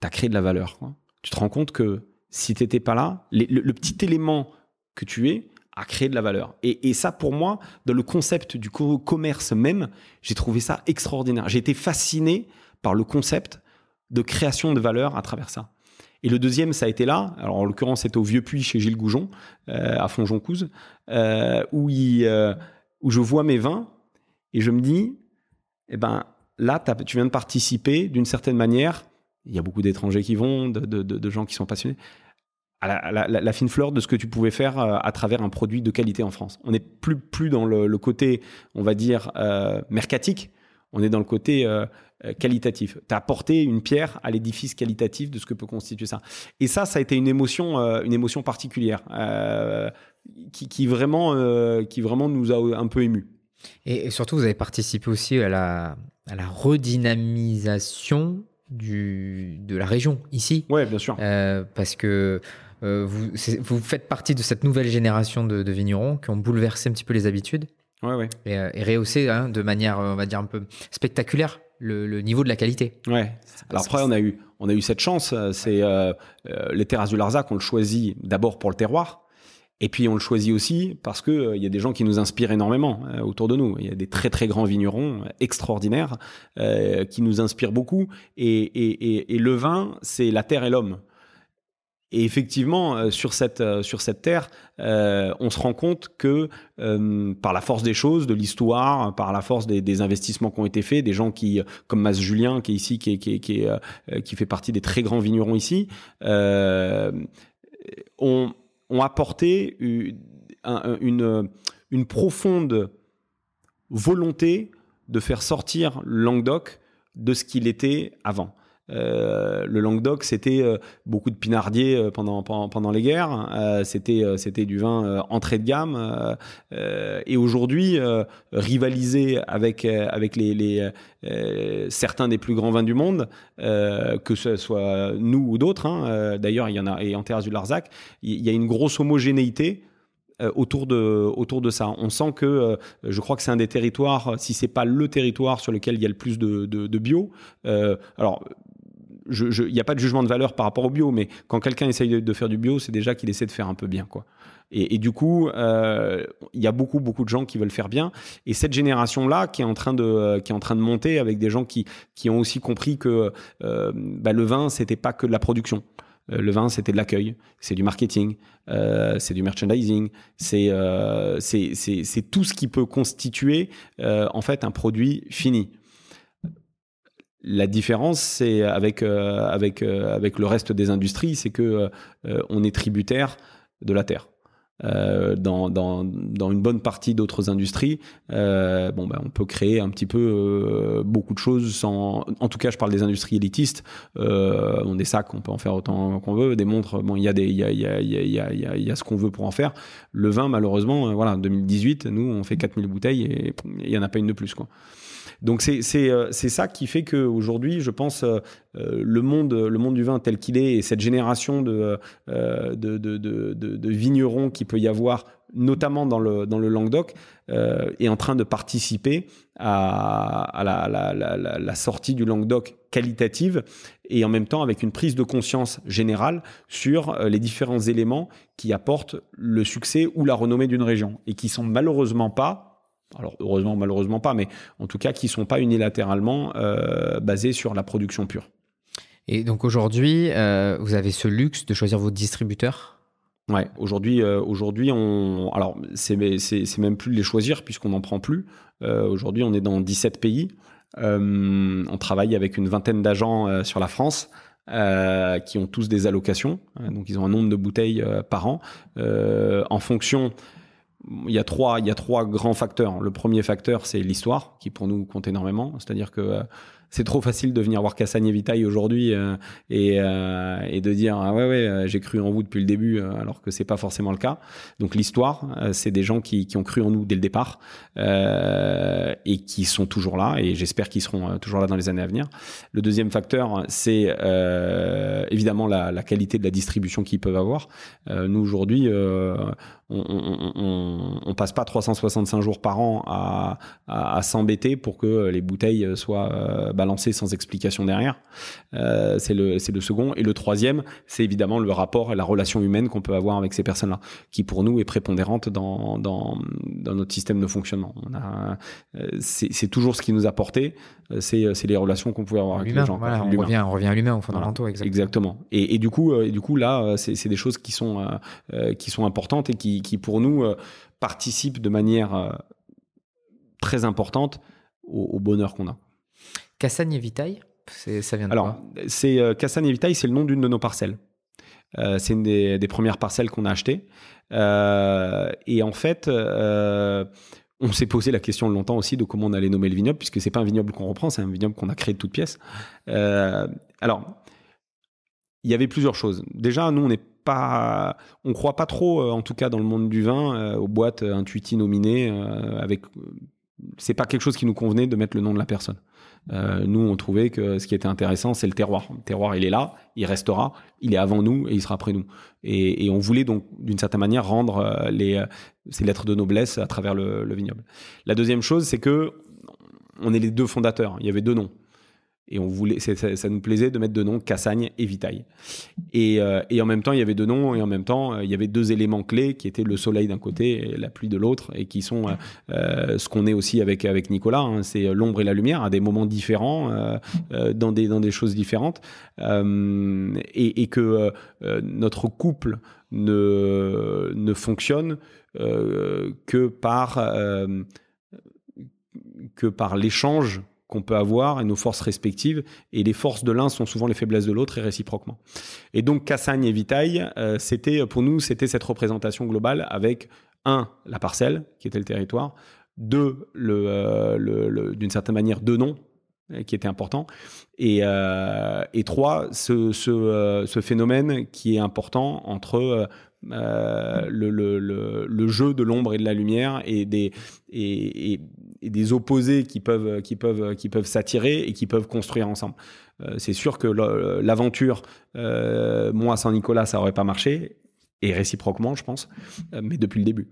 tu as créé de la valeur. Tu te rends compte que si tu n'étais pas là, le, petit élément que tu es a créé de la valeur. Et, ça, pour moi, dans le concept du commerce même, j'ai trouvé ça extraordinaire. J'ai été fasciné par le concept de création de valeur à travers ça. Et le deuxième, ça a été là. Alors, en l'occurrence, c'était au Vieux Puy chez Gilles Goujon, euh, à Fonjoncouze, euh, où, euh, où je vois mes vins et je me dis, eh ben, là, tu viens de participer d'une certaine manière. Il y a beaucoup d'étrangers qui vont, de, gens qui sont passionnés. À la, fine fleur de ce que tu pouvais faire à travers un produit de qualité en France. On n'est plus, plus dans le, côté, on va dire, mercatique, on est dans le côté qualitatif. Tu as apporté une pierre à l'édifice qualitatif de ce que peut constituer ça. Et ça, ça a été une émotion, une émotion particulière qui, vraiment, qui vraiment nous a un peu émus. Et, surtout, vous avez participé aussi à la, à la redynamisation du, de la région ici. Oui, bien sûr. Euh, parce que euh, vous, vous faites partie de cette nouvelle génération de, vignerons qui ont bouleversé un petit peu les habitudes. Ouais, ouais. Et, euh, et rehaussé hein, de manière, on va dire, un peu spectaculaire le, niveau de la qualité. Ouais. Alors après, on a eu, on a eu cette chance. C'est les terrasses du Larzac, on le choisit d'abord pour le terroir. Et puis on le choisit aussi parce que euh, il y a des gens qui nous inspirent énormément euh, autour de nous. Il y a des très très grands vignerons euh, extraordinaires qui nous inspirent beaucoup. Et, et, et, le vin, c'est la terre et l'homme. Et effectivement, sur cette sur cette terre, on se rend compte que par la force des choses, de l'histoire, par la force des, investissements qui ont été faits, des gens qui comme Mas Julien qui est ici, qui qui qui, fait partie des très grands vignerons ici, on ont apporté une, une, profonde volonté de faire sortir Languedoc de ce qu'il était avant. Euh, le Languedoc, c'était euh, beaucoup de pinardier euh, pendant, les guerres. c'était du vin entrée de gamme. et aujourd'hui, rivaliser avec certains des plus grands vins du monde, que ce soit nous ou d'autres. Hein, d'ailleurs, il y en a et en terre du Larzac, il y a une grosse homogénéité autour de, ça. On sent que je crois que c'est un des territoires, si c'est pas le territoire sur lequel il y a le plus de bio. alors il n'y a pas de jugement de valeur par rapport au bio, mais quand quelqu'un essaye de, faire du bio, c'est déjà qu'il essaie de faire un peu bien, quoi. Et, du coup, euh, il y a beaucoup, beaucoup de gens qui veulent faire bien. Et cette génération-là, qui est en train de, qui est en train de monter, avec des gens qui, qui ont aussi compris que euh, bah, le vin, c'était pas que de la production. Euh, le vin, c'était de l'accueil, c'est du marketing, c'est du merchandising, c'est tout ce qui peut constituer en fait un produit fini. La différence, c'est avec, euh, avec, euh, avec le reste des industries, c'est que euh, on est tributaire de la terre. Dans, dans, dans, une bonne partie d'autres industries, bon, ben, on peut créer un petit peu beaucoup de choses sans. En tout cas, je parle des industries élitistes. on des sacs, on peut en faire autant qu'on veut. Des montres, bon, il y a des, il y a, y a, y a, il y a ce qu'on veut pour en faire. Le vin, malheureusement, voilà, 2018, nous, on fait 4000 bouteilles et il y en a pas une de plus, quoi. Donc c'est euh, c'est ça qui fait qu'aujourd'hui, je pense, euh, euh, le monde le monde du vin tel qu'il est et cette génération de de, vignerons qui peut y avoir notamment dans le, dans le Languedoc, est en train de participer à, la, la, sortie du Languedoc qualitative et en même temps avec une prise de conscience générale sur les différents éléments qui apportent le succès ou la renommée d'une région et qui sont malheureusement pas alors heureusement, malheureusement pas, mais en tout cas qui ne sont pas unilatéralement euh, basés sur la production pure. Et donc aujourd'hui, vous avez ce luxe de choisir vos distributeurs? Ouais, aujourd'hui, aujourd'hui, on, alors c'est, c'est, même plus de les choisir puisqu'on n'en prend plus. aujourd'hui, on est dans 17 pays. on travaille avec une vingtaine d'agents sur la France. Euh, qui ont tous des allocations. Euh, donc, ils ont un nombre de bouteilles euh, par an. en fonction, il y, a trois, il y a trois grands facteurs. Le premier facteur, c'est l'histoire, qui pour nous compte énormément. C'est-à-dire que c'est trop facile de venir voir Cassagne et aujourd'hui euh, et, euh, et, de dire ah ouais ouais euh, j'ai cru en vous depuis le début alors que c'est pas forcément le cas. Donc l'histoire, c'est des gens qui, qui, ont cru en nous dès le départ et qui sont toujours là et j'espère qu'ils seront toujours là dans les années à venir. Le deuxième facteur, c'est évidemment la, la, qualité de la distribution qu'ils peuvent avoir. nous aujourd'hui, on, on, on, passe pas 365 jours par an à, à, à s'embêter pour que les bouteilles soient balancer sans explication derrière. Euh, c'est le, le second. Et le troisième, c'est évidemment le rapport et la relation humaine qu'on peut avoir avec ces personnes-là, qui pour nous est prépondérante dans, dans, dans notre système de fonctionnement. On a, euh, c'est, toujours ce qui nous a porté, euh, c'est, c'est les relations qu'on pouvait avoir avec les gens. Voilà, on, revient, on revient à l'humain au fondamental. Exactement. exactement. Et, et, du coup, et du coup là, c'est, c'est des choses qui sont, qui sont importantes et qui, qui pour nous participent de manière très importante au, au bonheur qu'on a. Cassagne et Vitaille, ça vient de Alors, c'est euh, Cassagne et Vitaille, c'est le nom d'une de nos parcelles. Euh, c'est une des, premières parcelles qu'on a achetées. Euh, et en fait, on s'est posé la question longtemps aussi de comment on allait nommer le vignoble, puisque c'est pas un vignoble qu'on reprend, c'est un vignoble qu'on a créé de toutes pièces. alors, il y avait plusieurs choses. Déjà, nous, on n'est pas, on croit pas trop, en tout cas dans le monde du vin, aux boîtes intuities nominées. avec, c'est pas quelque chose qui nous convenait de mettre le nom de la personne. Euh, nous, on trouvait que ce qui était intéressant, c'est le terroir. Le terroir, il est là, il restera, il est avant nous et il sera après nous. Et, on voulait donc, d'une certaine manière, rendre euh, les, euh, ces lettres de noblesse à travers le, le vignoble. La deuxième chose, c'est que on est les deux fondateurs. Il y avait deux noms. Et on voulait, ça, nous plaisait de mettre deux noms, Cassagne et Vitaille. Et, euh, et, en même temps, il y avait deux noms, et en même temps, euh, il y avait deux éléments clés qui étaient le soleil d'un côté et la pluie de l'autre, et qui sont euh, ce qu'on est aussi avec, avec Nicolas. Hein, c'est l'ombre et la lumière à des moments différents, dans, des, dans des choses différentes. Et, et, que notre couple ne, ne fonctionne que par, que par l'échange qu'on peut avoir et nos forces respectives. Et les forces de l'un sont souvent les faiblesses de l'autre et réciproquement. Et donc Cassagne et Vitaille, euh, c'était pour nous, c'était cette représentation globale avec un, la parcelle qui était le territoire, deux, le, euh, d'une certaine manière deux noms euh, qui était important. Et, et trois, ce, ce, phénomène qui est important entre euh, le, le, le, jeu de l'ombre et de la lumière et des, et, et, des opposés qui peuvent, qui peuvent, qui peuvent s'attirer et qui peuvent construire ensemble. Euh, c'est sûr que l'aventure, euh, moi, sans Nicolas, ça aurait pas marché et réciproquement, je pense, mais depuis le début.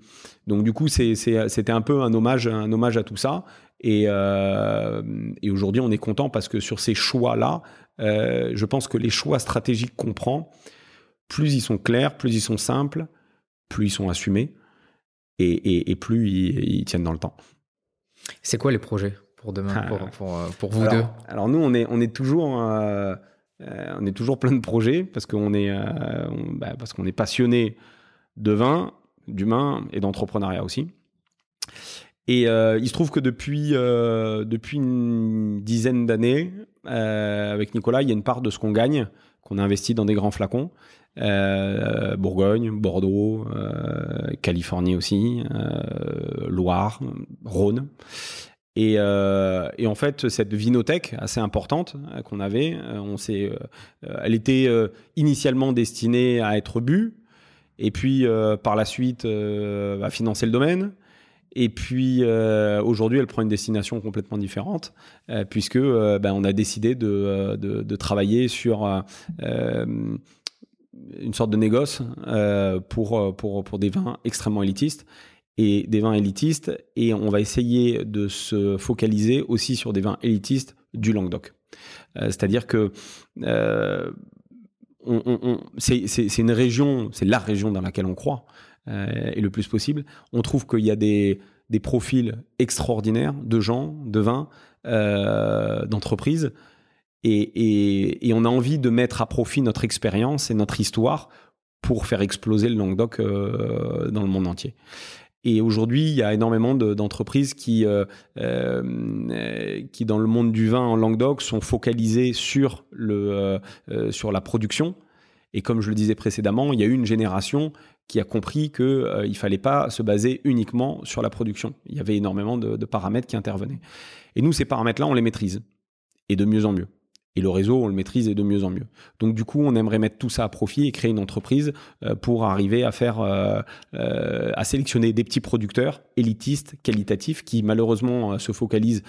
Donc du coup, c'était un peu un hommage, un hommage à tout ça. Et, euh, et aujourd'hui, on est content parce que sur ces choix-là, euh, je pense que les choix stratégiques qu'on prend, plus ils sont clairs, plus ils sont simples, plus ils sont assumés et, plus ils, tiennent dans le temps. C'est quoi les projets pour demain, ah. pour, euh, pour, vous deux? Alors nous, on est, on est toujours... Euh, euh, on est toujours plein de projets parce qu'on est, bah, parce qu'on est passionné de vin, d'humain et d'entrepreneuriat aussi. Et il se trouve que depuis, depuis une dizaine d'années, avec Nicolas, il y a une part de ce qu'on gagne qu'on a investi dans des grands flacons. Euh, Bourgogne, Bordeaux, euh, Californie aussi, euh, Loire, Rhône. Et, en fait, cette vinothèque assez importante qu'on avait, on elle était initialement destinée à être bu, et puis par la suite à financer le domaine. Et puis aujourd'hui, elle prend une destination complètement différente, puisque ben, on a décidé de travailler sur une sorte de négoce euh, pour, euh, pour, pour des vins extrêmement élitistes et des vins élitistes et on va essayer de se focaliser aussi sur des vins élitistes du Languedoc. Euh, c'est-à-dire que c'est une région, c'est la région dans laquelle on croit et le plus possible. On trouve qu'il y a des, des profils extraordinaires de gens, de vins, d'entreprises Et, on a envie de mettre à profit notre expérience et notre histoire pour faire exploser le Languedoc euh, dans le monde entier. Et aujourd'hui, il y a énormément d'entreprises qui, euh, euh, qui, dans le monde du vin en Languedoc, sont focalisées sur, le, sur la production. Et comme je le disais précédemment, il y a eu une génération qui a compris qu'il ne fallait pas se baser uniquement sur la production. Il y avait énormément de paramètres qui intervenaient. Et nous, ces paramètres-là, on les maîtrise. Et de mieux en mieux. Et le réseau, on le maîtrise de mieux en mieux. Donc du coup, on aimerait mettre tout ça à profit et créer une entreprise euh, pour arriver à faire, euh, euh, à sélectionner des petits producteurs élitistes, qualitatifs, qui malheureusement se focalisent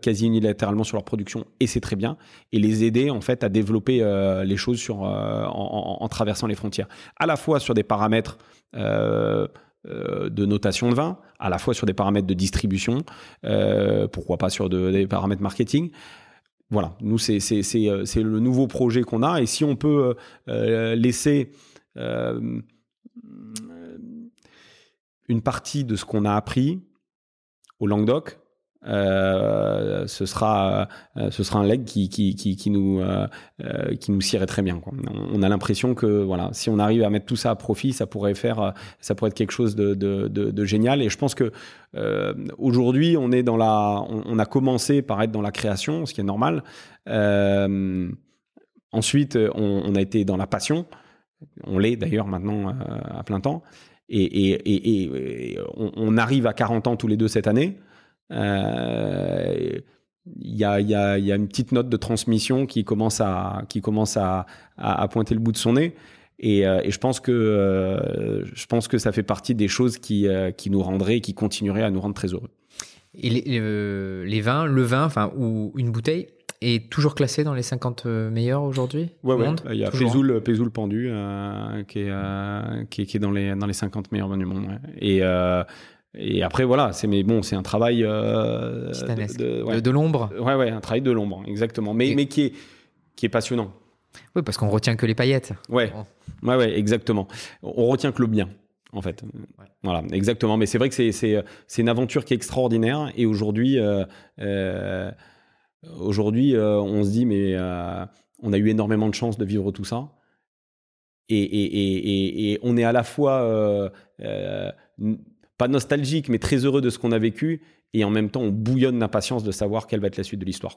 quasi unilatéralement sur leur production et c'est très bien, et les aider en fait à développer les choses en, traversant les frontières, à la fois sur des paramètres de notation de vin, à la fois sur des paramètres de distribution, pourquoi pas sur des paramètres marketing voilà, nous, c'est euh, le nouveau projet qu'on a. Et si on peut euh, euh, laisser une partie de ce qu'on a appris au Languedoc, euh, ce sera euh, ce sera un leg qui qui, qui, nous euh, qui nous cirait très bien quoi. On a l'impression que voilà si on arrive à mettre tout ça à profit ça pourrait faire ça pourrait être quelque chose de, de, génial. Et je pense que aujourd'hui on est dans la on, a commencé par être dans la création ce qui est normal. Ensuite on, a été dans la passion. On l'est d'ailleurs maintenant à plein temps. Et, et, et, on, arrive à 40 ans tous les deux cette année. euh, il y, a, y, a, y, a, une petite note de transmission qui commence à, qui commence à, à, pointer le bout de son nez. Et, euh, et je, pense que, euh, je pense que ça fait partie des choses qui, qui nous rendraient, qui continueraient à nous rendre très heureux. Et les, les vins, le vin, enfin, ou une bouteille, est toujours classé dans les 50 meilleurs aujourd'hui ouais, ouais. Il y a Pézoul, Pézoul Pendu qui, est, qui, est, qui, est, dans les, dans les 50 meilleurs vins du monde. Et, et après, voilà, c'est mais bon, c'est un travail euh, de, de, l'ombre. Ouais, ouais, un travail de l'ombre, exactement. Mais, mais qui est qui est passionnant. Oui, parce qu'on retient que les paillettes. Ouais, ouais, ouais, exactement. On retient que le bien, en fait. Voilà, exactement. Mais c'est vrai que c'est une aventure qui est extraordinaire. Et aujourd'hui, euh, euh, aujourd'hui, euh, on se dit mais on a eu énormément de chance de vivre tout ça. Et, et, et, et on est à la fois pas nostalgique, mais très heureux de ce qu'on a vécu. Et en même temps, on bouillonne d'impatience de savoir quelle va être la suite de l'histoire.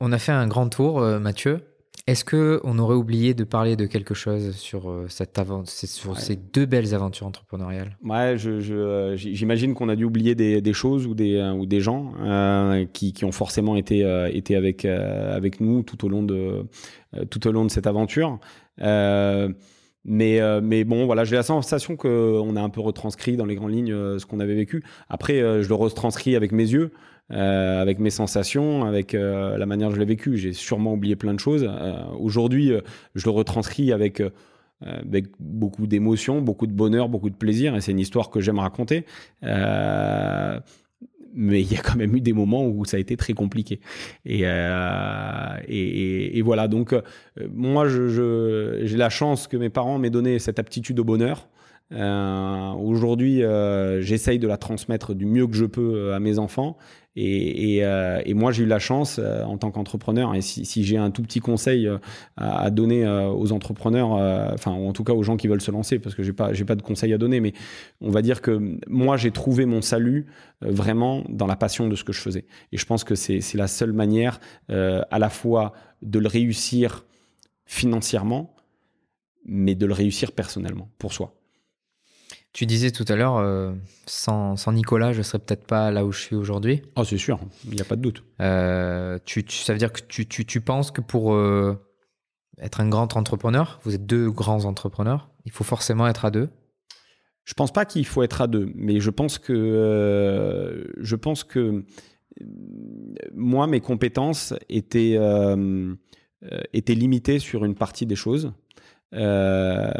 On a fait un grand tour, euh, Mathieu. Est-ce que on aurait oublié de parler de quelque chose sur euh, cette sur ces deux belles aventures entrepreneuriales? Ouais, euh, j'imagine qu'on a dû oublier des, choses ou des ou des gens qui, qui, ont forcément été été avec avec nous tout au long de tout au long de cette aventure. Mais, euh, mais bon, voilà, j'ai la sensation qu'on a un peu retranscrit dans les grandes lignes euh, ce qu'on avait vécu. Après, euh, je le retranscris avec mes yeux, avec mes sensations, avec la manière dont je l'ai vécu. J'ai sûrement oublié plein de choses. Aujourd'hui, je le retranscris avec, avec beaucoup d'émotions, beaucoup de bonheur, beaucoup de plaisir. Et c'est une histoire que j'aime raconter mais il y a quand même eu des moments où ça a été très compliqué. Et, euh, et, voilà, donc euh, moi, j'ai la chance que mes parents m'aient donné cette aptitude au bonheur. Euh, Aujourd'hui, euh, j'essaye de la transmettre du mieux que je peux euh, à mes enfants. Et, moi, j'ai eu la chance en tant qu'entrepreneur. Et si, j'ai un tout petit conseil à, à, donner aux entrepreneurs, enfin, ou en tout cas aux gens qui veulent se lancer, parce que j'ai pas, j'ai pas de conseils à donner, mais on va dire que moi, j'ai trouvé mon salut vraiment dans la passion de ce que je faisais. Et je pense que c'est la seule manière, à la fois de le réussir financièrement, mais de le réussir personnellement pour soi. Tu disais tout à l'heure, euh, sans, sans, Nicolas, je serais peut-être pas là où je suis aujourd'hui. Oh, c'est sûr, il n'y a pas de doute. Euh, tu, tu, ça veut dire que tu, penses que pour euh, être un grand entrepreneur, vous êtes deux grands entrepreneurs, il faut forcément être à deux Je pense pas qu'il faut être à deux, mais je pense que, je pense que moi, mes compétences étaient, étaient limitées sur une partie des choses. Euh,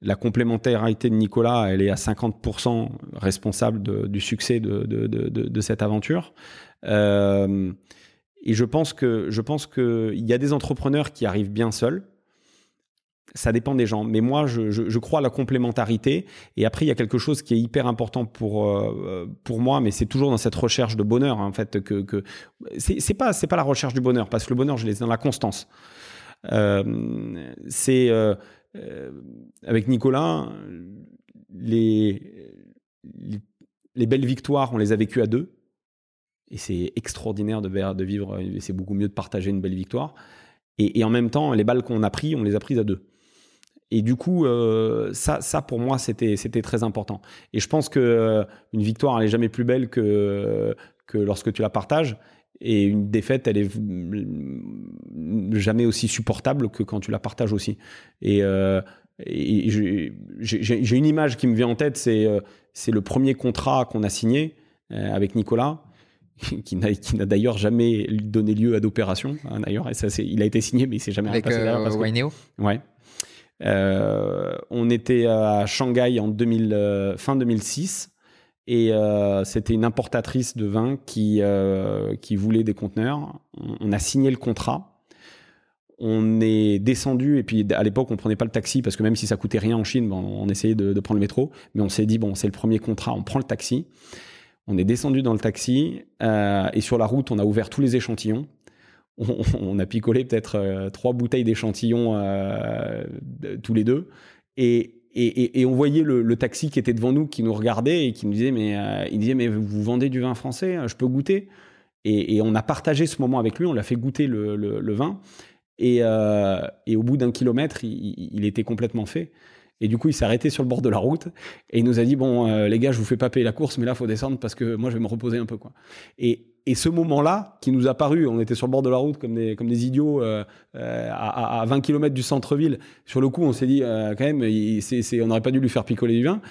la complémentarité de Nicolas, elle est à 50% responsable du succès de, cette aventure. Euh, et je pense que je pense qu'il y a des entrepreneurs qui arrivent bien seuls. ça dépend des gens. Mais moi, je, crois à la complémentarité. Et après, il y a quelque chose qui est hyper important pour euh, pour moi, mais c'est toujours dans cette recherche de bonheur, en fait, que, que c'est pas c'est pas la recherche du bonheur, parce que le bonheur, je l'ai dans la constance. Euh, c'est avec Nicolas, les, les, belles victoires, on les a vécues à deux. Et c'est extraordinaire de, vivre, c'est beaucoup mieux de partager une belle victoire. Et, en même temps, les balles qu'on a prises, on les a prises à deux. Et du coup, euh, ça, pour moi, c'était, très important. Et je pense que euh, une victoire, elle est jamais plus belle que lorsque tu la partages. Et une défaite, elle est jamais aussi supportable que quand tu la partages aussi. Et, euh, j'ai une image qui me vient en tête, c'est c'est le premier contrat qu'on a signé avec Nicolas qui n'a, d'ailleurs jamais donné lieu à d'opération. Hein, d'ailleurs, il a été signé, mais il s'est jamais avec passé euh, parce Ouais. Euh, on était à Shanghai en 2000, euh, fin 2006 et euh, c'était une importatrice de vin qui, qui voulait des conteneurs. On, a signé le contrat. On est descendu et puis à l'époque on prenait pas le taxi parce que même si ça coûtait rien en Chine, on essayait de, prendre le métro. Mais on s'est dit bon c'est le premier contrat, on prend le taxi. On est descendu dans le taxi et sur la route on a ouvert tous les échantillons on, a picolé peut-être euh, trois bouteilles d'échantillons euh, tous les deux. Et, on voyait le, taxi qui était devant nous, qui nous regardait et qui nous disait mais euh, il disait mais vous vendez du vin français, je peux goûter? Et, on a partagé ce moment avec lui, on l'a fait goûter le, vin. Et, au bout d'un kilomètre, il, était complètement fait. Et du coup, il s'est arrêté sur le bord de la route et il nous a dit bon les gars, je vous fais pas payer la course, mais là faut descendre parce que moi je vais me reposer un peu quoi. Et, et ce moment-là, qui nous a paru, on était sur le bord de la route comme des, comme des idiots euh, euh, à, 20 km du centre-ville. Sur le coup, on s'est dit, euh, quand même, on n'aurait pas dû lui faire picoler du vin.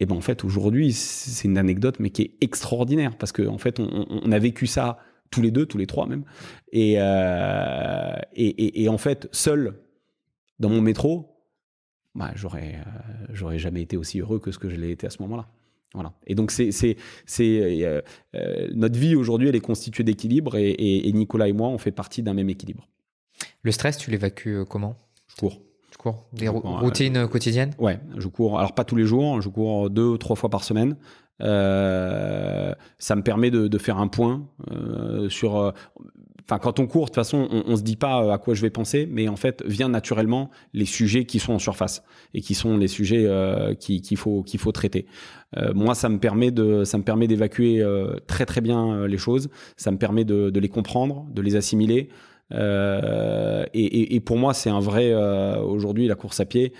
Et ben en fait, aujourd'hui, c'est une anecdote, mais qui est extraordinaire parce qu'en en fait, on, a vécu ça tous les deux, tous les trois même. Et, et, et, en fait, seul dans mon métro, bah, j'aurais, j'aurais jamais été aussi heureux que ce que je l'ai été à ce moment-là. Voilà. Et donc, c'est, c'est, c'est euh, euh, notre vie aujourd'hui, elle est constituée d'équilibre et, et, Nicolas et moi, on fait partie d'un même équilibre. Le stress, tu l'évacues euh, comment? Je cours. Tu cours? Des routines quotidiennes? Ouais, je cours. Alors, pas tous les jours, je cours deux ou trois fois par semaine. ça me permet de, de faire un point sur enfin quand on court de toute façon on, on se dit pas euh, à quoi je vais penser mais en fait vient naturellement les sujets qui sont en surface et qui sont les sujets euh, qu'il faut qu'il faut traiter. Euh, moi ça me permet de ça me permet d'évacuer très très bien les choses. Ça me permet de, les comprendre de les assimiler. Et, pour moi c'est un vrai aujourd'hui la course à pied.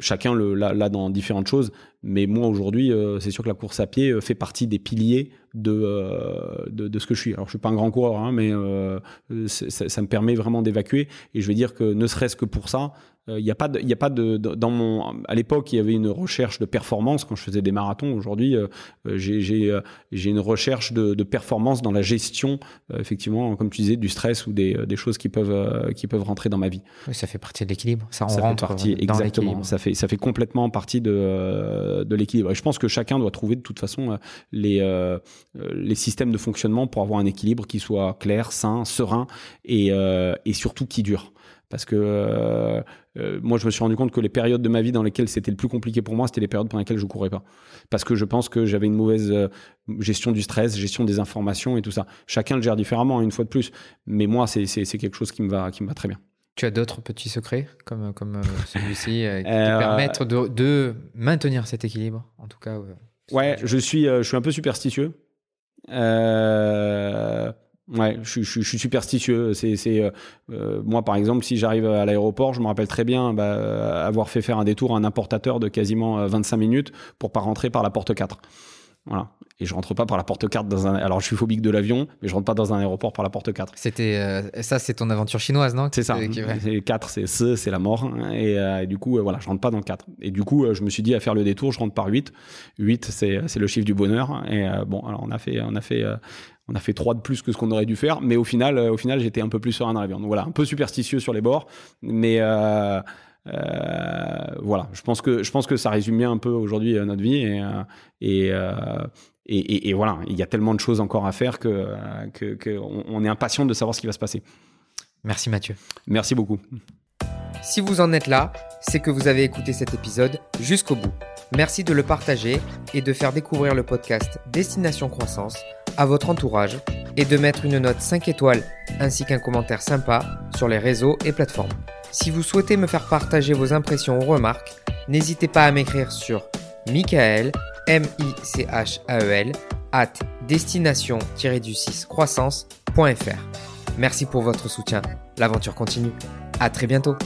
Chacun le l'a dans différentes choses mais moi aujourd'hui c'est sûr que la course à pied fait partie des piliers euh, de, de, ce que je suis. Alors, je suis pas un grand coureur, hein, mais euh, ça, ça, me permet vraiment d'évacuer. Et je vais dire que ne serait-ce que pour ça, il euh, n'y a pas, il y a pas de, dans mon, à l'époque, il y avait une recherche de performance quand je faisais des marathons. Aujourd'hui, euh, j'ai, j'ai, euh, une recherche de, de, performance dans la gestion, effectivement, comme tu disais, du stress ou des, des choses qui peuvent, qui peuvent rentrer dans ma vie. Oui, ça fait partie de l'équilibre. Ça, ça rentre fait partie, dans exactement. Ça fait, ça fait complètement partie de, de l'équilibre. Et je pense que chacun doit trouver de toute façon les, les systèmes de fonctionnement pour avoir un équilibre qui soit clair, sain, serein et, et surtout qui dure parce que euh, euh, moi je me suis rendu compte que les périodes de ma vie dans lesquelles c'était le plus compliqué pour moi, c'était les périodes pendant lesquelles je courais pas, parce que je pense que j'avais une mauvaise euh, gestion du stress, gestion des informations et tout ça. Chacun le gère différemment, une fois de plus, mais moi c'est quelque chose qui me va qui me va très bien. Tu as d'autres petits secrets comme comme celui-ci qui te permettent de, de, maintenir cet équilibre, en tout cas. ouais, je suis je suis un peu superstitieux. Euh, Ouais, je, je, je, suis superstitieux. C'est, c'est euh, euh, moi par exemple, si j'arrive à l'aéroport, je me rappelle très bien bah, avoir fait faire un détour à un importateur de quasiment 25 euh, minutes pour pas rentrer par la porte 4. Voilà. Et je rentre pas par la porte 4 dans un. Alors je suis phobique de l'avion, mais je rentre pas dans un aéroport par la porte 4. C'était ça, c'est ton aventure chinoise, non? C'est ça. C'est 4, c'est ce, c'est la mort. Et, et du coup, voilà, je rentre pas dans le 4. Et du coup, je me suis dit à faire le détour, je rentre par 8. 8, c'est, le chiffre du bonheur. Et bon, alors on a fait, on a fait, on a fait trois de plus que ce qu'on aurait dû faire, mais au final, euh, au final, j'étais un peu plus serein dans l'avion. Donc voilà, un peu superstitieux sur les bords, mais euh, euh, voilà, je pense que je pense que ça résume bien un peu aujourd'hui notre vie et et, et, voilà, il y a tellement de choses encore à faire que qu'on on est impatient de savoir ce qui va se passer. Merci Mathieu. Merci beaucoup. Si vous en êtes là, c'est que vous avez écouté cet épisode jusqu'au bout. Merci de le partager et de faire découvrir le podcast Destination Croissance à votre entourage et de mettre une note 5 étoiles ainsi qu'un commentaire sympa sur les réseaux et plateformes. Si vous souhaitez me faire partager vos impressions ou remarques, n'hésitez pas à m'écrire sur Michael, M-I-C-H-A-E-L, at destination-du-6 croissance.fr. Merci pour votre soutien. L'aventure continue. À très bientôt.